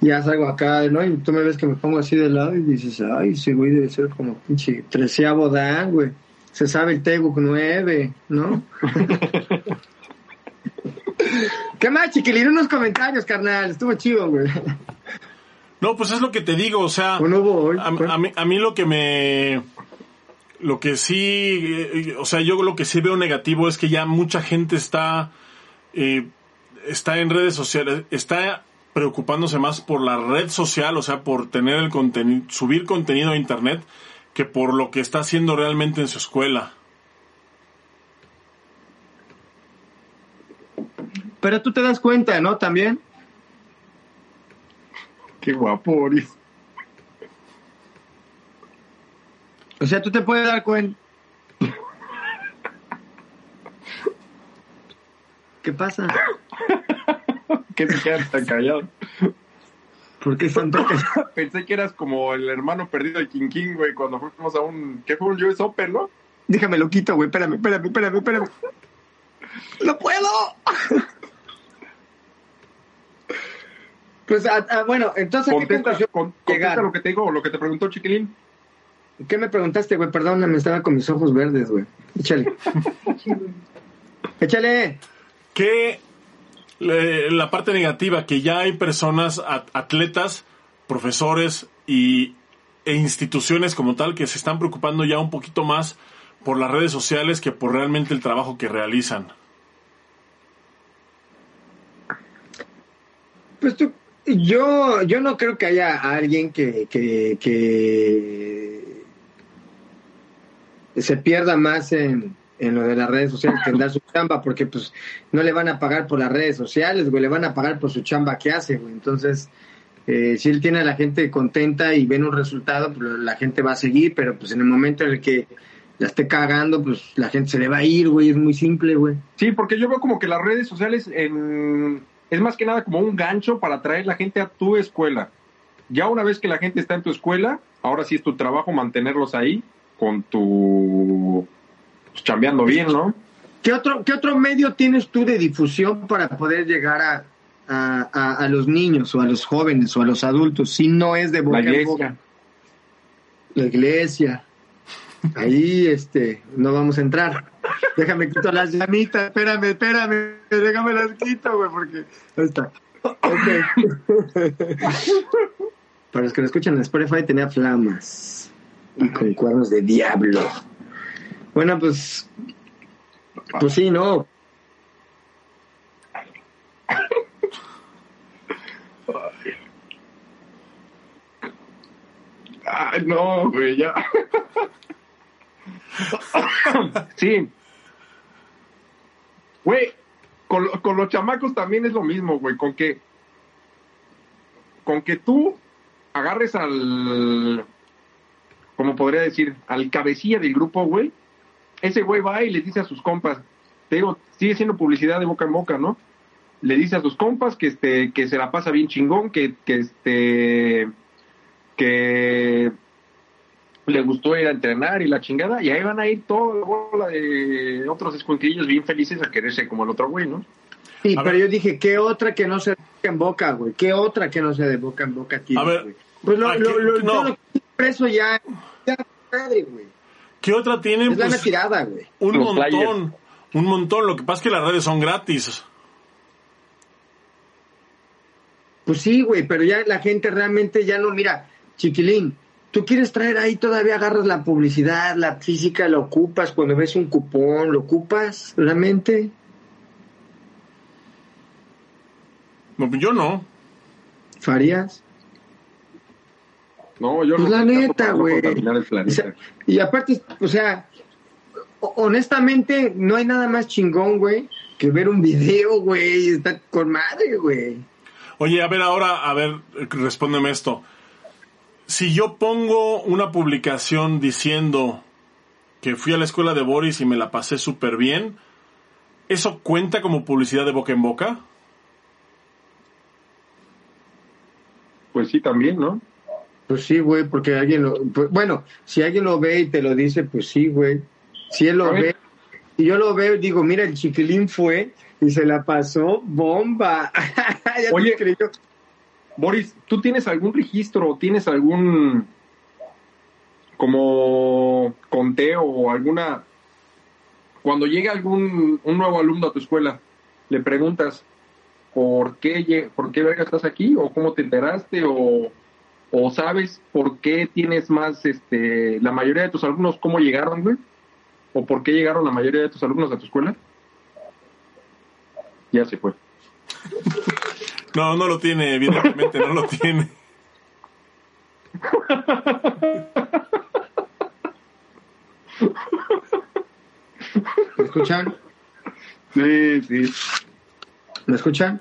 Ya salgo acá, ¿no? Y tú me ves que me pongo así de lado y dices, ay, ese güey debe ser como pinche treceavo dan, güey. Se sabe el Teguc 9, ¿no? ¿Qué más, chiquilín? Unos comentarios, carnal. Estuvo chido, güey. No, pues es lo que te digo, o sea, ¿O no hubo hoy? a, mí, a mí lo que me... Lo que sí, eh, o sea, yo lo que sí veo negativo es que ya mucha gente está, eh, está en redes sociales, está preocupándose más por la red social, o sea, por tener el contenido, subir contenido a internet, que por lo que está haciendo realmente en su escuela. Pero tú te das cuenta, ¿no? También. Qué guapo, Boris. O sea, tú te puedes dar cuenta. ¿Qué pasa? ¿Qué te quedas tan callado? ¿Por qué están tan callados? Pensé que eras como el hermano perdido de King King, güey, cuando fuimos a un... ¿Qué fue un US Open, no? Déjame lo quito, güey. Espérame, espérame, espérame, espérame. ¡No puedo! Pues, ah, ah, bueno, entonces, ¿a qué Contesta, conclusión con- contesta lo que te digo, lo que te preguntó Chiquilín. ¿Qué me preguntaste, güey? Perdóname, estaba con mis ojos verdes, güey. Échale. Échale. eh, la parte negativa, que ya hay personas, at- atletas, profesores y, e instituciones como tal que se están preocupando ya un poquito más por las redes sociales que por realmente el trabajo que realizan. Pues tú, yo, yo no creo que haya alguien que, que, que se pierda más en, en lo de las redes sociales dar su chamba, porque pues no le van a pagar por las redes sociales, güey, le van a pagar por su chamba que hace, güey. Entonces, eh, si él tiene a la gente contenta y ven un resultado, pues la gente va a seguir, pero pues en el momento en el que la esté cagando, pues la gente se le va a ir, güey, es muy simple, güey. Sí, porque yo veo como que las redes sociales es más que nada como un gancho para atraer la gente a tu escuela. Ya una vez que la gente está en tu escuela, ahora sí es tu trabajo mantenerlos ahí con tu... pues, chambeando bien, ¿no? ¿Qué otro, ¿Qué otro medio tienes tú de difusión para poder llegar a, a, a- a los niños o a los jóvenes o a los adultos si no es de boca La en boca? iglesia. La iglesia. Ahí este, no vamos a entrar. Déjame quito las llamitas, espérame, espérame, déjame las quito, güey, porque ahí está. Ok. Para los que lo escuchan en Spotify tenía flamas y con cuernos de diablo. Bueno, pues, pues sí, no. Ay, no, güey, ya. sí. Güey, con, con los chamacos también es lo mismo, güey, con que con que tú agarres al como podría decir, al cabecilla del grupo, güey, ese güey va y le dice a sus compas, te digo, sigue siendo publicidad de boca en boca, ¿no? Le dice a sus compas que este que se la pasa bien chingón, que que este que le gustó ir a entrenar y la chingada, y ahí van a ir toda la bola de otros escuintillos bien felices a quererse como el otro güey, ¿no? Sí, A pero ver. yo dije, ¿qué otra que no sea de boca en boca, güey? ¿Qué otra que no sea de boca en boca tienes, A ver, güey? Pues lo, aquí- lo, lo, no. yo lo que preso ya, ya madre, güey. ¿Qué otra tienen? Es la Pues, tirada, güey. un Los montón, un montón. Lo que pasa es que las redes son gratis. Pues sí, güey, pero ya la gente realmente ya no, mira, chiquilín, tú quieres traer ahí, todavía agarras la publicidad, la física, la ocupas, cuando ves un cupón, lo ocupas, realmente. No, Yo no. Farías. No, yo Pues no la neta, no güey. O sea, y aparte, o sea, ho- honestamente, no hay nada más chingón, güey, que ver un video, güey, está con madre, güey. Oye, a ver ahora, a ver, respóndeme esto. Si yo pongo una publicación diciendo que fui a la escuela de Boris y me la pasé súper bien, ¿eso cuenta como publicidad de boca en boca? Pues sí, también, ¿no? Pues sí, güey, porque alguien lo, pues, bueno, si alguien lo ve y te lo dice, pues sí, güey. Si él lo ve, y yo lo veo y digo, mira, el chiquilín fue y se la pasó bomba. Ya Oye. creyó. Boris, ¿tú tienes algún registro o tienes algún como conteo o alguna cuando llega algún un nuevo alumno a tu escuela, le preguntas por qué por qué verga estás aquí o cómo te enteraste o o sabes por qué tienes más este la mayoría de tus alumnos cómo llegaron, güey? ¿O por qué llegaron la mayoría de tus alumnos a tu escuela? Ya se fue. No, no lo tiene, evidentemente no lo tiene. ¿Me escuchan? Sí, sí. ¿Me escuchan?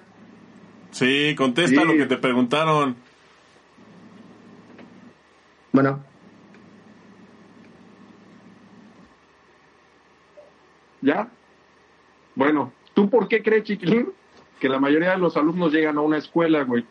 Sí, contesta Sí. lo que te preguntaron. Bueno, ¿Ya? Bueno, ¿tú por qué crees, Chiquilín, que la mayoría de los alumnos llegan a una escuela, güey?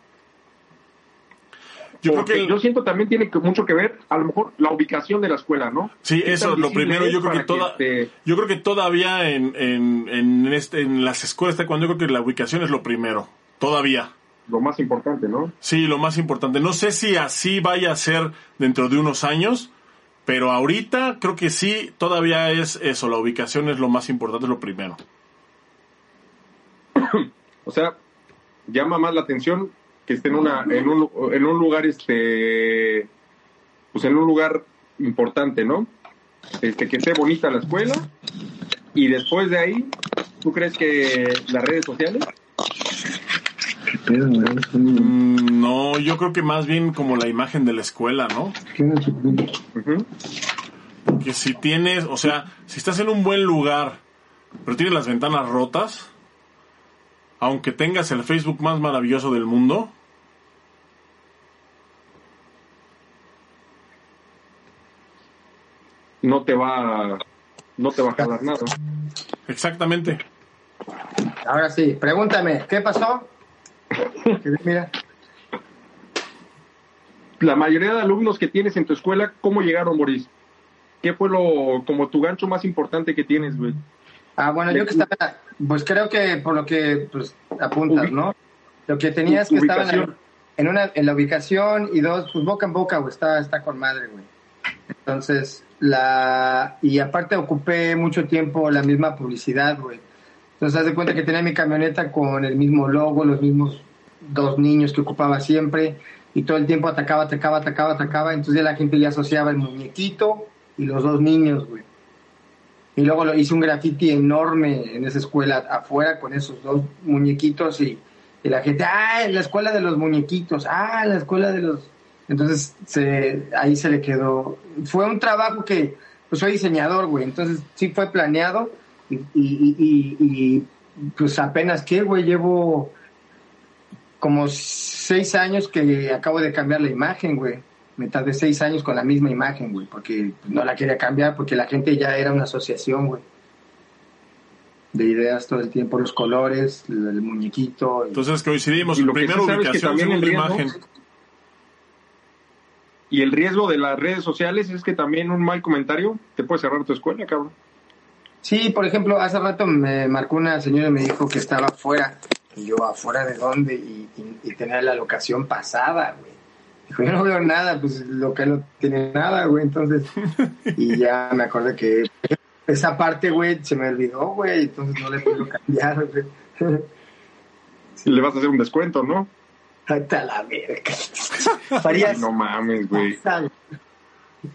Yo creo Porque que el- yo siento también tiene que- mucho que ver, a lo mejor, la ubicación de la escuela, ¿no? Sí, ¿Qué eso tan lo primero. es Yo creo que toda, este, yo creo que todavía en, en, en, este, en las escuelas cuando yo creo que la ubicación es lo primero. Todavía. Lo más importante, ¿no? Sí, lo más importante. No sé si así vaya a ser dentro de unos años, pero ahorita creo que sí, todavía es eso. La ubicación es lo más importante, lo primero. O sea, llama más la atención que esté en una en un, en un lugar este pues en un lugar importante, ¿no? Este que esté bonita la escuela y después de ahí, ¿tú crees que las redes sociales? ¿Qué pedo, güey? Mm, No, yo creo que más bien como la imagen de la escuela, ¿no? Que si tienes, o sea, si estás en un buen lugar, pero tienes las ventanas rotas, aunque tengas el Facebook más maravilloso del mundo, no te va no te va a jalar nada. exactamente. Ahora sí, pregúntame, ¿qué pasó? Que Mira, La mayoría de alumnos que tienes en tu escuela, ¿cómo llegaron, Boris? ¿Qué fue lo como tu gancho más importante que tienes, güey? ah, bueno, yo que estaba, pues creo que por lo que pues, apuntas, ¿no? Lo que tenías que estar en la, Ubicación. en una en la ubicación y dos, pues boca en boca, güey, está, está con madre, güey. Entonces, la y aparte ocupé mucho tiempo la misma publicidad, güey. Entonces, haz de cuenta que tenía mi camioneta con el mismo logo, los mismos dos niños que ocupaba siempre y todo el tiempo atacaba, atacaba, atacaba, atacaba. Entonces ya la gente ya asociaba el muñequito y los dos niños, güey. Y luego lo, hice un graffiti enorme en esa escuela afuera con esos dos muñequitos y, y la gente, ah, la escuela de los muñequitos, ah, la escuela de los... Entonces se, ahí se le quedó. Fue un trabajo que, pues soy diseñador, güey, entonces sí fue planeado y, y, y, y- y, pues apenas que, güey, llevo como seis años que acabo de cambiar la imagen, güey. Me tardé seis años con la misma imagen, güey, porque no la quería cambiar, porque la gente ya era una asociación, güey. De ideas todo el tiempo, los colores, el, el muñequito. y- Entonces coincidimos. Y lo que Primero sí sabes que ubicación, segunda imagen. Y el riesgo de las redes sociales es que también un mal comentario te puede cerrar tu escuela, cabrón. Sí, por ejemplo, hace rato me marcó una señora y me dijo que estaba afuera. Y yo, ¿afuera de dónde? Y, y- y tenía la locación pasada, güey. Dijo, yo no veo nada, pues lo que no tiene nada, güey. Entonces, y ya me acordé que esa parte, güey, se me olvidó, güey. Entonces no le puedo cambiar, güey. Le vas a hacer un descuento, ¿no? Hasta la verga. Farías. No mames, güey.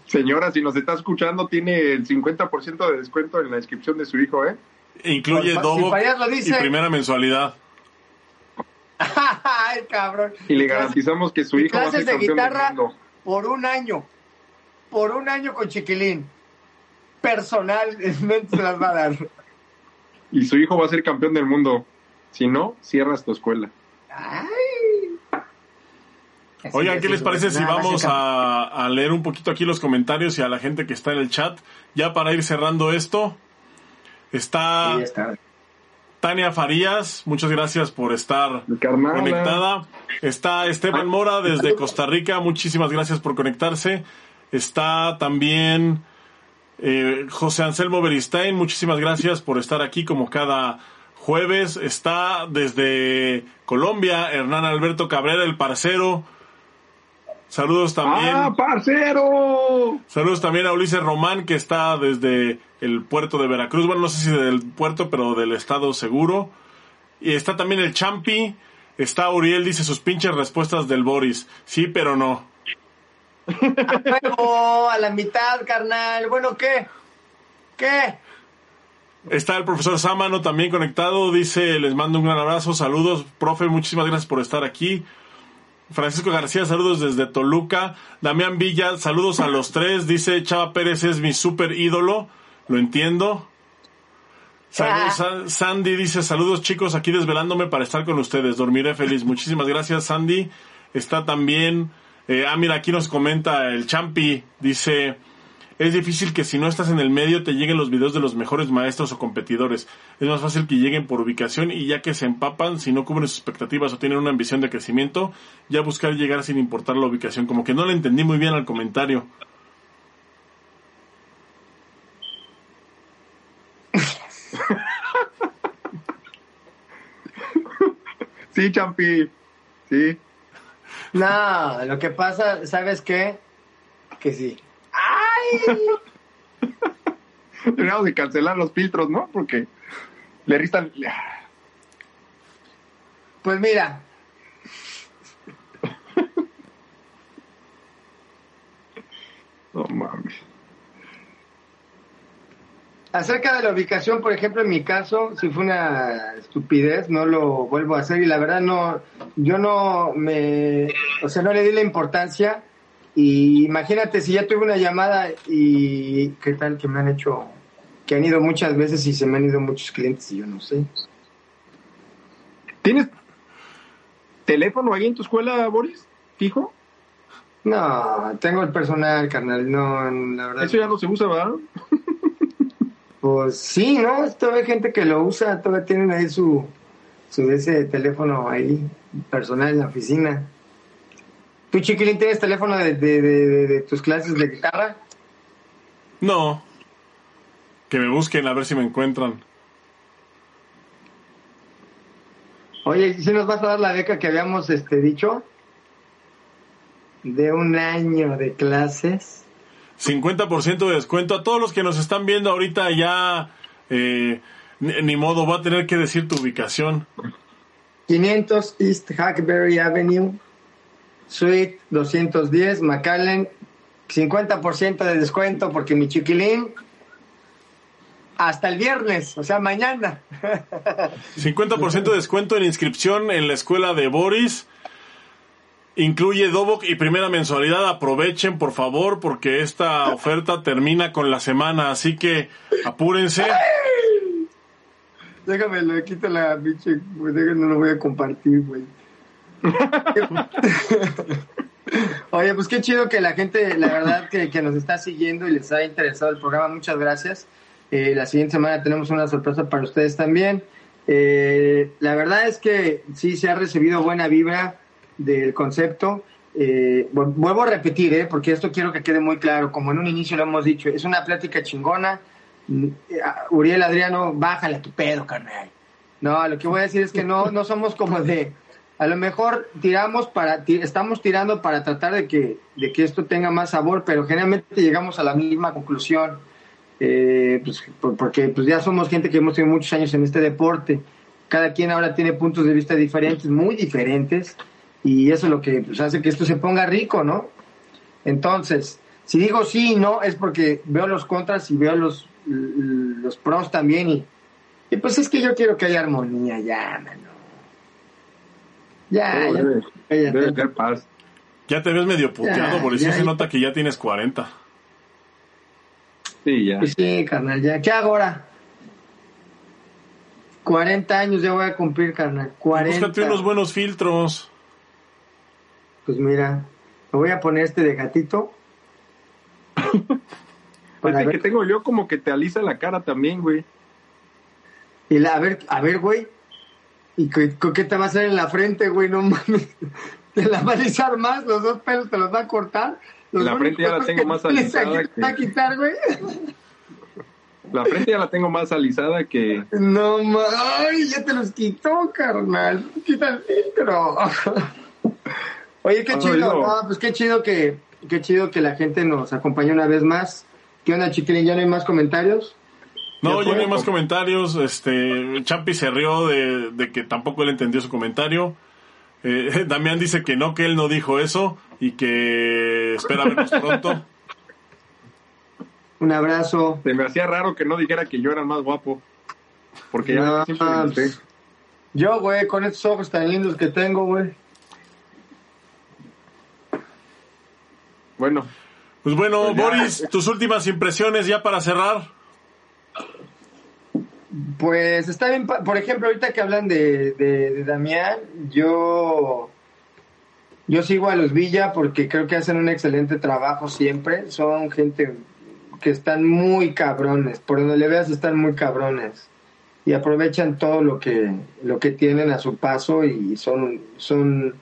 Señora, si nos está escuchando, tiene el 50% de descuento en la inscripción de su hijo, ¿eh? Incluye Si Dobo y primera mensualidad. Ay, cabrón. Y le garantizamos que su hijo va a ser clases de campeón del guitarra mundo. por un año. Por un año con Chiquilín. Personal, no se las va a dar. Y su hijo va a ser campeón del mundo. Si no, cierras tu escuela. Ay. Oigan, ¿qué les parece si vamos a, a leer un poquito aquí los comentarios y a la gente que está en el chat? Ya para ir cerrando esto, está Sí, ya está. Tania Farías, muchas gracias por estar conectada. Está Esteban Mora desde Costa Rica, muchísimas gracias por conectarse. Está también eh, José Anselmo Beristain, muchísimas gracias por estar aquí como cada jueves. Está desde Colombia Hernán Alberto Cabrera, el parcero. Saludos también. ¡Ah, parcero! Saludos también a Ulises Román, que está desde el puerto de Veracruz. Bueno, no sé si del puerto, pero del estado seguro. Y está también el Champi. Está Uriel, dice sus pinches respuestas del Boris. Sí, pero no. Luego, a la mitad, carnal. Bueno, ¿qué? ¿Qué? Está el profesor Sámano también conectado. Dice, les mando un gran abrazo. Saludos, profe. Muchísimas gracias por estar aquí. Francisco García, saludos desde Toluca. Damián Villa, saludos a los tres. Dice, Chava Pérez es mi super ídolo. Lo entiendo. Saludos, Sandy dice, saludos chicos, aquí desvelándome para estar con ustedes. Dormiré feliz. Muchísimas gracias, Sandy. Está también, eh, ah, mira, aquí nos comenta el Champi. Dice, es difícil que si no estás en el medio te lleguen los videos de los mejores maestros o competidores. Es más fácil que lleguen por ubicación y ya que se empapan, si no cubren sus expectativas o tienen una ambición de crecimiento, ya buscar llegar sin importar la ubicación. Como que no le entendí muy bien al comentario. Sí, Champi. Sí. No, lo que pasa, ¿sabes qué? Que sí. ¡Ay! Que cancelar los filtros, ¿no? Porque le ristan. Pues mira. No mames. Acerca de la ubicación, por ejemplo, en mi caso, si fue una estupidez, no lo vuelvo a hacer y la verdad no, yo no me, o sea, no le di la importancia y imagínate si ya tuve una llamada y qué tal que me han hecho, que han ido muchas veces y se me han ido muchos clientes y yo no sé. ¿Tienes teléfono ahí en tu escuela, Boris? ¿Fijo? No, tengo el personal, carnal, no, la verdad. Eso ya no se usa, ¿verdad? Pues sí, ¿no? Todavía hay gente que lo usa, todavía tienen ahí su, su ese teléfono ahí, personal en la oficina. ¿Tú, Chiquilín, tienes teléfono de, de, de, de tus clases de guitarra? No. Que me busquen a ver si me encuentran. Oye, ¿sí nos vas a dar la beca que habíamos este, dicho? De un año de clases. 50% de descuento. A todos los que nos están viendo ahorita ya, eh, ni, modo, voy a tener que decir tu ubicación. 500 East Hackberry Avenue, Suite 210, McAllen. 50% de descuento porque mi chiquilín hasta el viernes, o sea, mañana. 50% de descuento en inscripción en la escuela de Boris. Incluye Dobok y primera mensualidad. Aprovechen, por favor, porque esta oferta termina con la semana. Así que apúrense. Déjame, le quito la pinche. No lo voy a compartir, güey. Oye, pues qué chido que la gente, la verdad, que, nos está siguiendo y les ha interesado el programa. Muchas gracias. Eh, la siguiente semana tenemos una sorpresa para ustedes también. Eh, la verdad es que sí se ha recibido buena vibra del concepto. Eh, vuelvo a repetir, eh, porque esto quiero que quede muy claro, como en un inicio lo hemos dicho, es una plática chingona. Uriel Adriano, bájale a tu pedo, carnal. No, lo que voy a decir es que no, no somos como de, a lo mejor tiramos para, estamos tirando para tratar de que, de que esto tenga más sabor, pero generalmente llegamos a la misma conclusión, eh, pues, porque pues ya somos gente que hemos tenido muchos años en este deporte. Cada quien ahora tiene puntos de vista diferentes, muy diferentes y eso es lo que pues, hace que esto se ponga rico, ¿no? Entonces, si digo sí y no, es porque veo los contras y veo los, los pros también y, y pues es que yo quiero que haya armonía ya, mano. Ya, ya, debe, debe tener paz. Ya te ves medio puteado, por eso se nota que ya tienes 40. Sí, ya. Pues sí, carnal, ya. ¿Qué hago ahora? 40 años ya voy a cumplir, carnal. 40. Búscate unos buenos filtros. Pues mira, me voy a poner este de gatito. Para que tengo yo como que te alisa la cara también, güey. Y la, a ver, a ver, güey. ¿Y qué, qué te va a hacer en la frente, güey? No mames. Te la va a alisar más, los dos pelos te los va a cortar. Los la frente ya la tengo más alisada. Que... a quitar, güey? La frente ya la tengo más alisada que. No mames, ay, ya te los quitó, carnal. Quita el filtro. Oye, qué chido, ah, pues qué chido que, qué chido que la gente nos acompañe una vez más. ¿Qué onda, chiquilín? ¿Ya no hay más comentarios? No, ya no hay más comentarios. Este, Champi se rió de, de que tampoco él entendió su comentario. Eh, Damián dice que no, que él no dijo eso y que espera vernos pronto. Un abrazo. Se me hacía raro que no dijera que yo era el más guapo. Porque ya No, siempre me yo, güey, con estos ojos tan lindos que tengo, güey. Bueno, Pues bueno, Pues. Boris, tus últimas impresiones ya para cerrar. Pues está bien, por ejemplo, ahorita que hablan de, de, de Damián, yo, yo sigo a los Villa porque creo que hacen un excelente trabajo siempre. Son gente que están muy cabrones, por donde le veas están muy cabrones. Y aprovechan todo lo que, lo que tienen a su paso y son, son,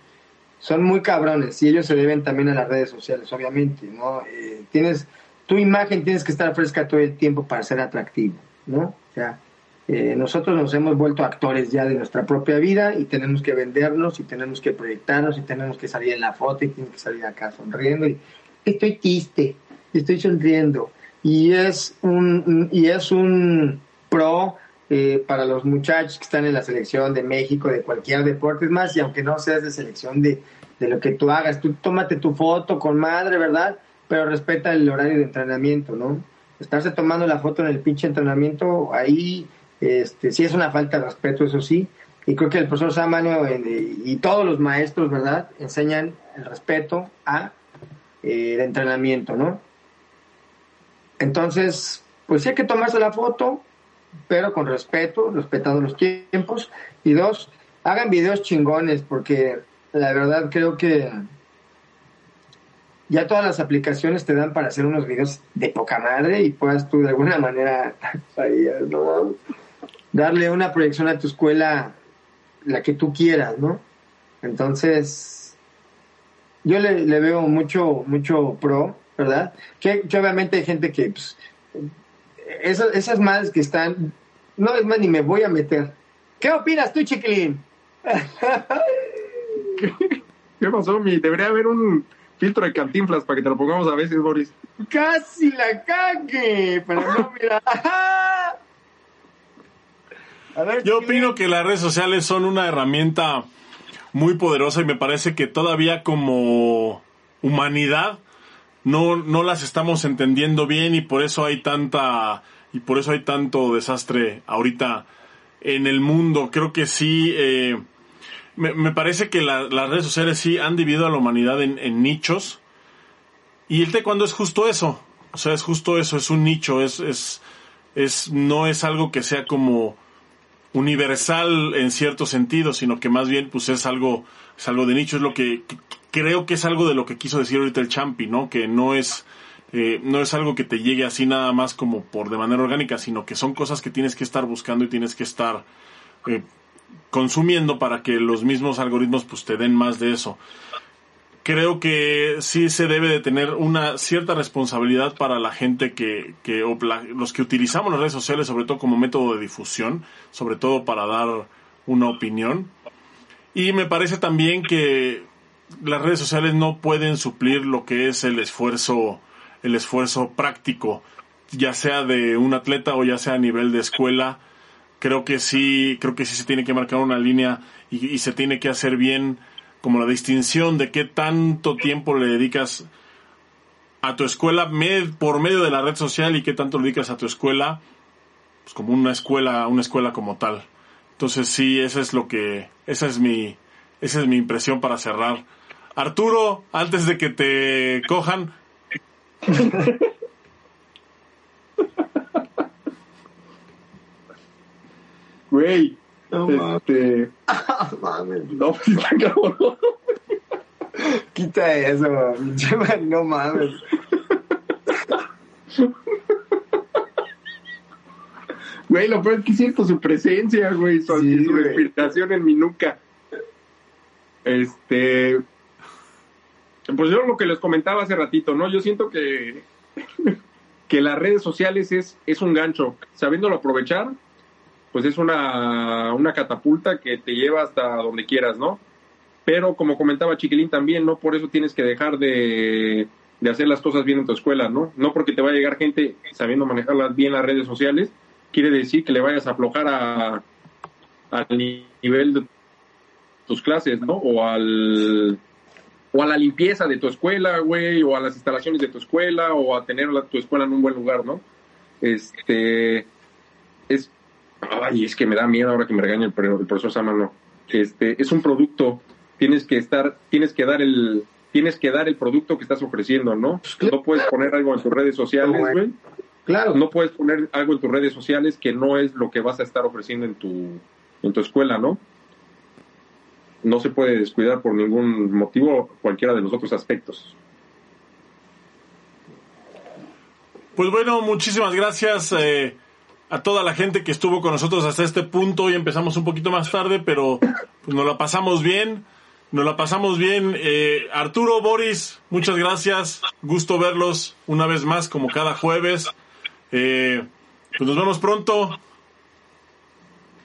son muy cabrones. Y ellos se deben también a las redes sociales, obviamente, ¿no? Eh, tienes, tu imagen tienes que estar fresca todo el tiempo para ser atractivo, ¿no? O sea, eh, nosotros nos hemos vuelto actores ya de nuestra propia vida y tenemos que vendernos y tenemos que proyectarnos y tenemos que salir en la foto y tenemos que salir acá sonriendo y estoy triste, estoy sonriendo. Y es un y es un pro eh, para los muchachos que están en la selección de México de cualquier deporte. Es más y aunque no seas de selección de, de lo que tú hagas tú tómate tu foto con madre verdad pero respeta el horario de entrenamiento no estarse tomando la foto en el pinche entrenamiento ahí este, sí es una falta de respeto, eso sí. Y creo que el profesor Samano eh, y todos los maestros, ¿verdad?, enseñan el respeto a eh, el entrenamiento, ¿no? Entonces, pues sí hay que tomarse la foto, pero con respeto, respetando los tiempos. Y dos, hagan videos chingones, porque la verdad creo que ya todas las aplicaciones te dan para hacer unos videos de poca madre y puedas tú de alguna manera ahí, ¿no? Darle una proyección a tu escuela la que tú quieras, ¿no? Entonces, yo le, le veo mucho, mucho pro, ¿verdad? Que, que obviamente hay gente que, pues, esas, esas madres que están, no es más, ni me voy a meter. ¿Qué opinas tú, chiquilín? ¿qué pasó? Mi? Debería haber un filtro de cantinflas para que te lo pongamos a veces, Boris. Casi la cague, pero no, mira. A ver, Yo opino que las redes sociales son una herramienta muy poderosa y me parece que todavía como humanidad no, no las estamos entendiendo bien y por eso hay tanta y por eso hay tanto desastre ahorita en el mundo. Creo que sí, eh, me, me parece que la- las redes sociales sí han dividido a la humanidad en, en nichos y el taekwondo es justo eso. O sea, es justo eso, es un nicho, es, es, es, no es algo que sea como universal en cierto sentido, sino que más bien pues es algo, es algo de nicho, es lo que creo que es algo de lo que quiso decir ahorita el Champi, ¿no? Que no es, eh, no es algo que te llegue así nada más como por de manera orgánica, sino que son cosas que tienes que estar buscando y tienes que estar eh, consumiendo para que los mismos algoritmos pues te den más de eso. Creo que sí se debe de tener una cierta responsabilidad para la gente que, que los que utilizamos las redes sociales, sobre todo como método de difusión, sobre todo para dar una opinión. Y me parece también que las redes sociales no pueden suplir lo que es el esfuerzo, el esfuerzo práctico, ya sea de un atleta o ya sea a nivel de escuela. Creo que sí, creo que sí se tiene que marcar una línea y, y se tiene que hacer bien como la distinción de qué tanto tiempo le dedicas a tu escuela med- por medio de la red social y qué tanto le dedicas a tu escuela pues como una escuela una escuela como tal. Entonces sí esa es lo que esa es mi esa es mi impresión para cerrar. Arturo antes de que te cojan. Güey, No mames. este... mames. No, pues está cabrón. Quita eso, man, no mames. Güey, lo peor es que siento su presencia, güey, su, Sí, su respiración en mi nuca. Este... Pues yo lo que les comentaba hace ratito, ¿no? Yo siento que, que las redes sociales es, es un gancho. Sabiéndolo aprovechar, pues es una, una catapulta que te lleva hasta donde quieras, ¿no? Pero como comentaba Chiquilín también, no por eso tienes que dejar de, de hacer las cosas bien en tu escuela, ¿no? No porque te va a llegar gente sabiendo manejar bien las redes sociales, quiere decir que le vayas a aflojar a, al ni- nivel de tus clases, ¿no? O al o a la limpieza de tu escuela, güey, o a las instalaciones de tu escuela, o a tener la- tu escuela en un buen lugar, ¿no? Este es ay, es que me da miedo ahora que me regañe el, el profesor Samano. Este, es un producto, tienes que estar, tienes que dar el, tienes que dar el producto que estás ofreciendo, ¿no? No puedes poner algo en tus redes sociales, güey. Claro. No puedes poner algo en tus redes sociales que no es lo que vas a estar ofreciendo en tu, en tu escuela, ¿no? No se puede descuidar por ningún motivo cualquiera de los otros aspectos. Pues bueno, muchísimas gracias eh, a toda la gente que estuvo con nosotros hasta este punto. Hoy empezamos un poquito más tarde, pero pues, nos la pasamos bien. Nos la pasamos bien. Eh, Arturo, Boris, muchas gracias. Gusto verlos una vez más como cada jueves. Eh, pues nos vemos pronto.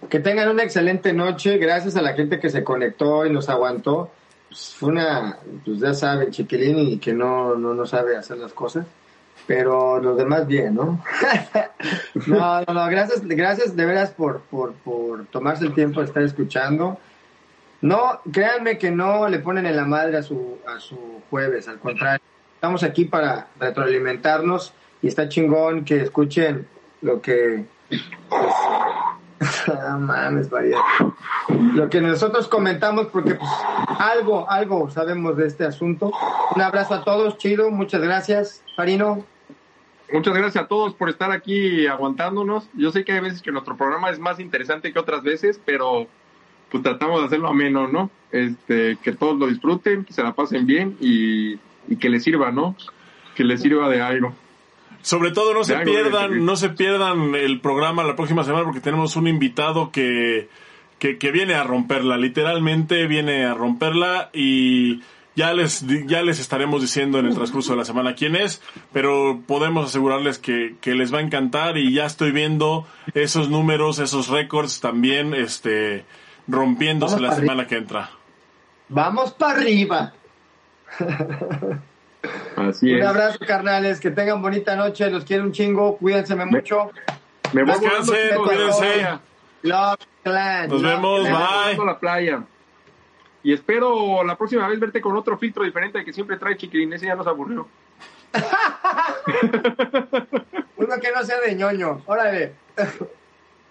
Que tengan una excelente noche. Gracias a la gente que se conectó y nos aguantó. Pues fue una, pues ya saben, chiquilín y que no, no, no sabe hacer las cosas. Pero los demás bien, ¿no? no, no, no, gracias, gracias de veras por, por, por tomarse el tiempo de estar escuchando. No, créanme que no le ponen en la madre a su, a su jueves, al contrario. Estamos aquí para retroalimentarnos y está chingón que escuchen lo que... Ah, mames, María. Lo que nosotros comentamos, porque pues, algo, algo sabemos de este asunto. Un abrazo a todos, chido, muchas gracias, Farino. Muchas gracias a todos por estar aquí aguantándonos. Yo sé que hay veces que nuestro programa es más interesante que otras veces, pero pues tratamos de hacerlo ameno, ¿no? Este, que todos lo disfruten, que se la pasen bien y, y que les sirva, ¿no? Que les sirva de algo. Sobre todo no se pierdan, no se pierdan el programa la próxima semana porque tenemos un invitado que, que, que viene a romperla, literalmente viene a romperla y ya les, di- ya les estaremos diciendo en el transcurso de la semana quién es, pero podemos asegurarles que, que les va a encantar y ya estoy viendo esos números, esos récords también, este, rompiéndose Vamos la semana que entra. Vamos para arriba. Así Un abrazo, carnales, que tengan bonita noche, los quiero un chingo, cuídense mucho. Me voy Descansen, cuídense. Love Clan. Nos Love vemos, Clan. Bye. la playa. Y espero la próxima vez verte con otro filtro diferente al que siempre trae Chiquilín. Ese ya nos aburrió. Uno que no sea de ñoño. Órale.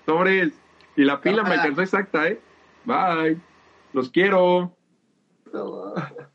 Sobres. Y la pila me alcanzó exacta, ¿eh? Bye. Los quiero.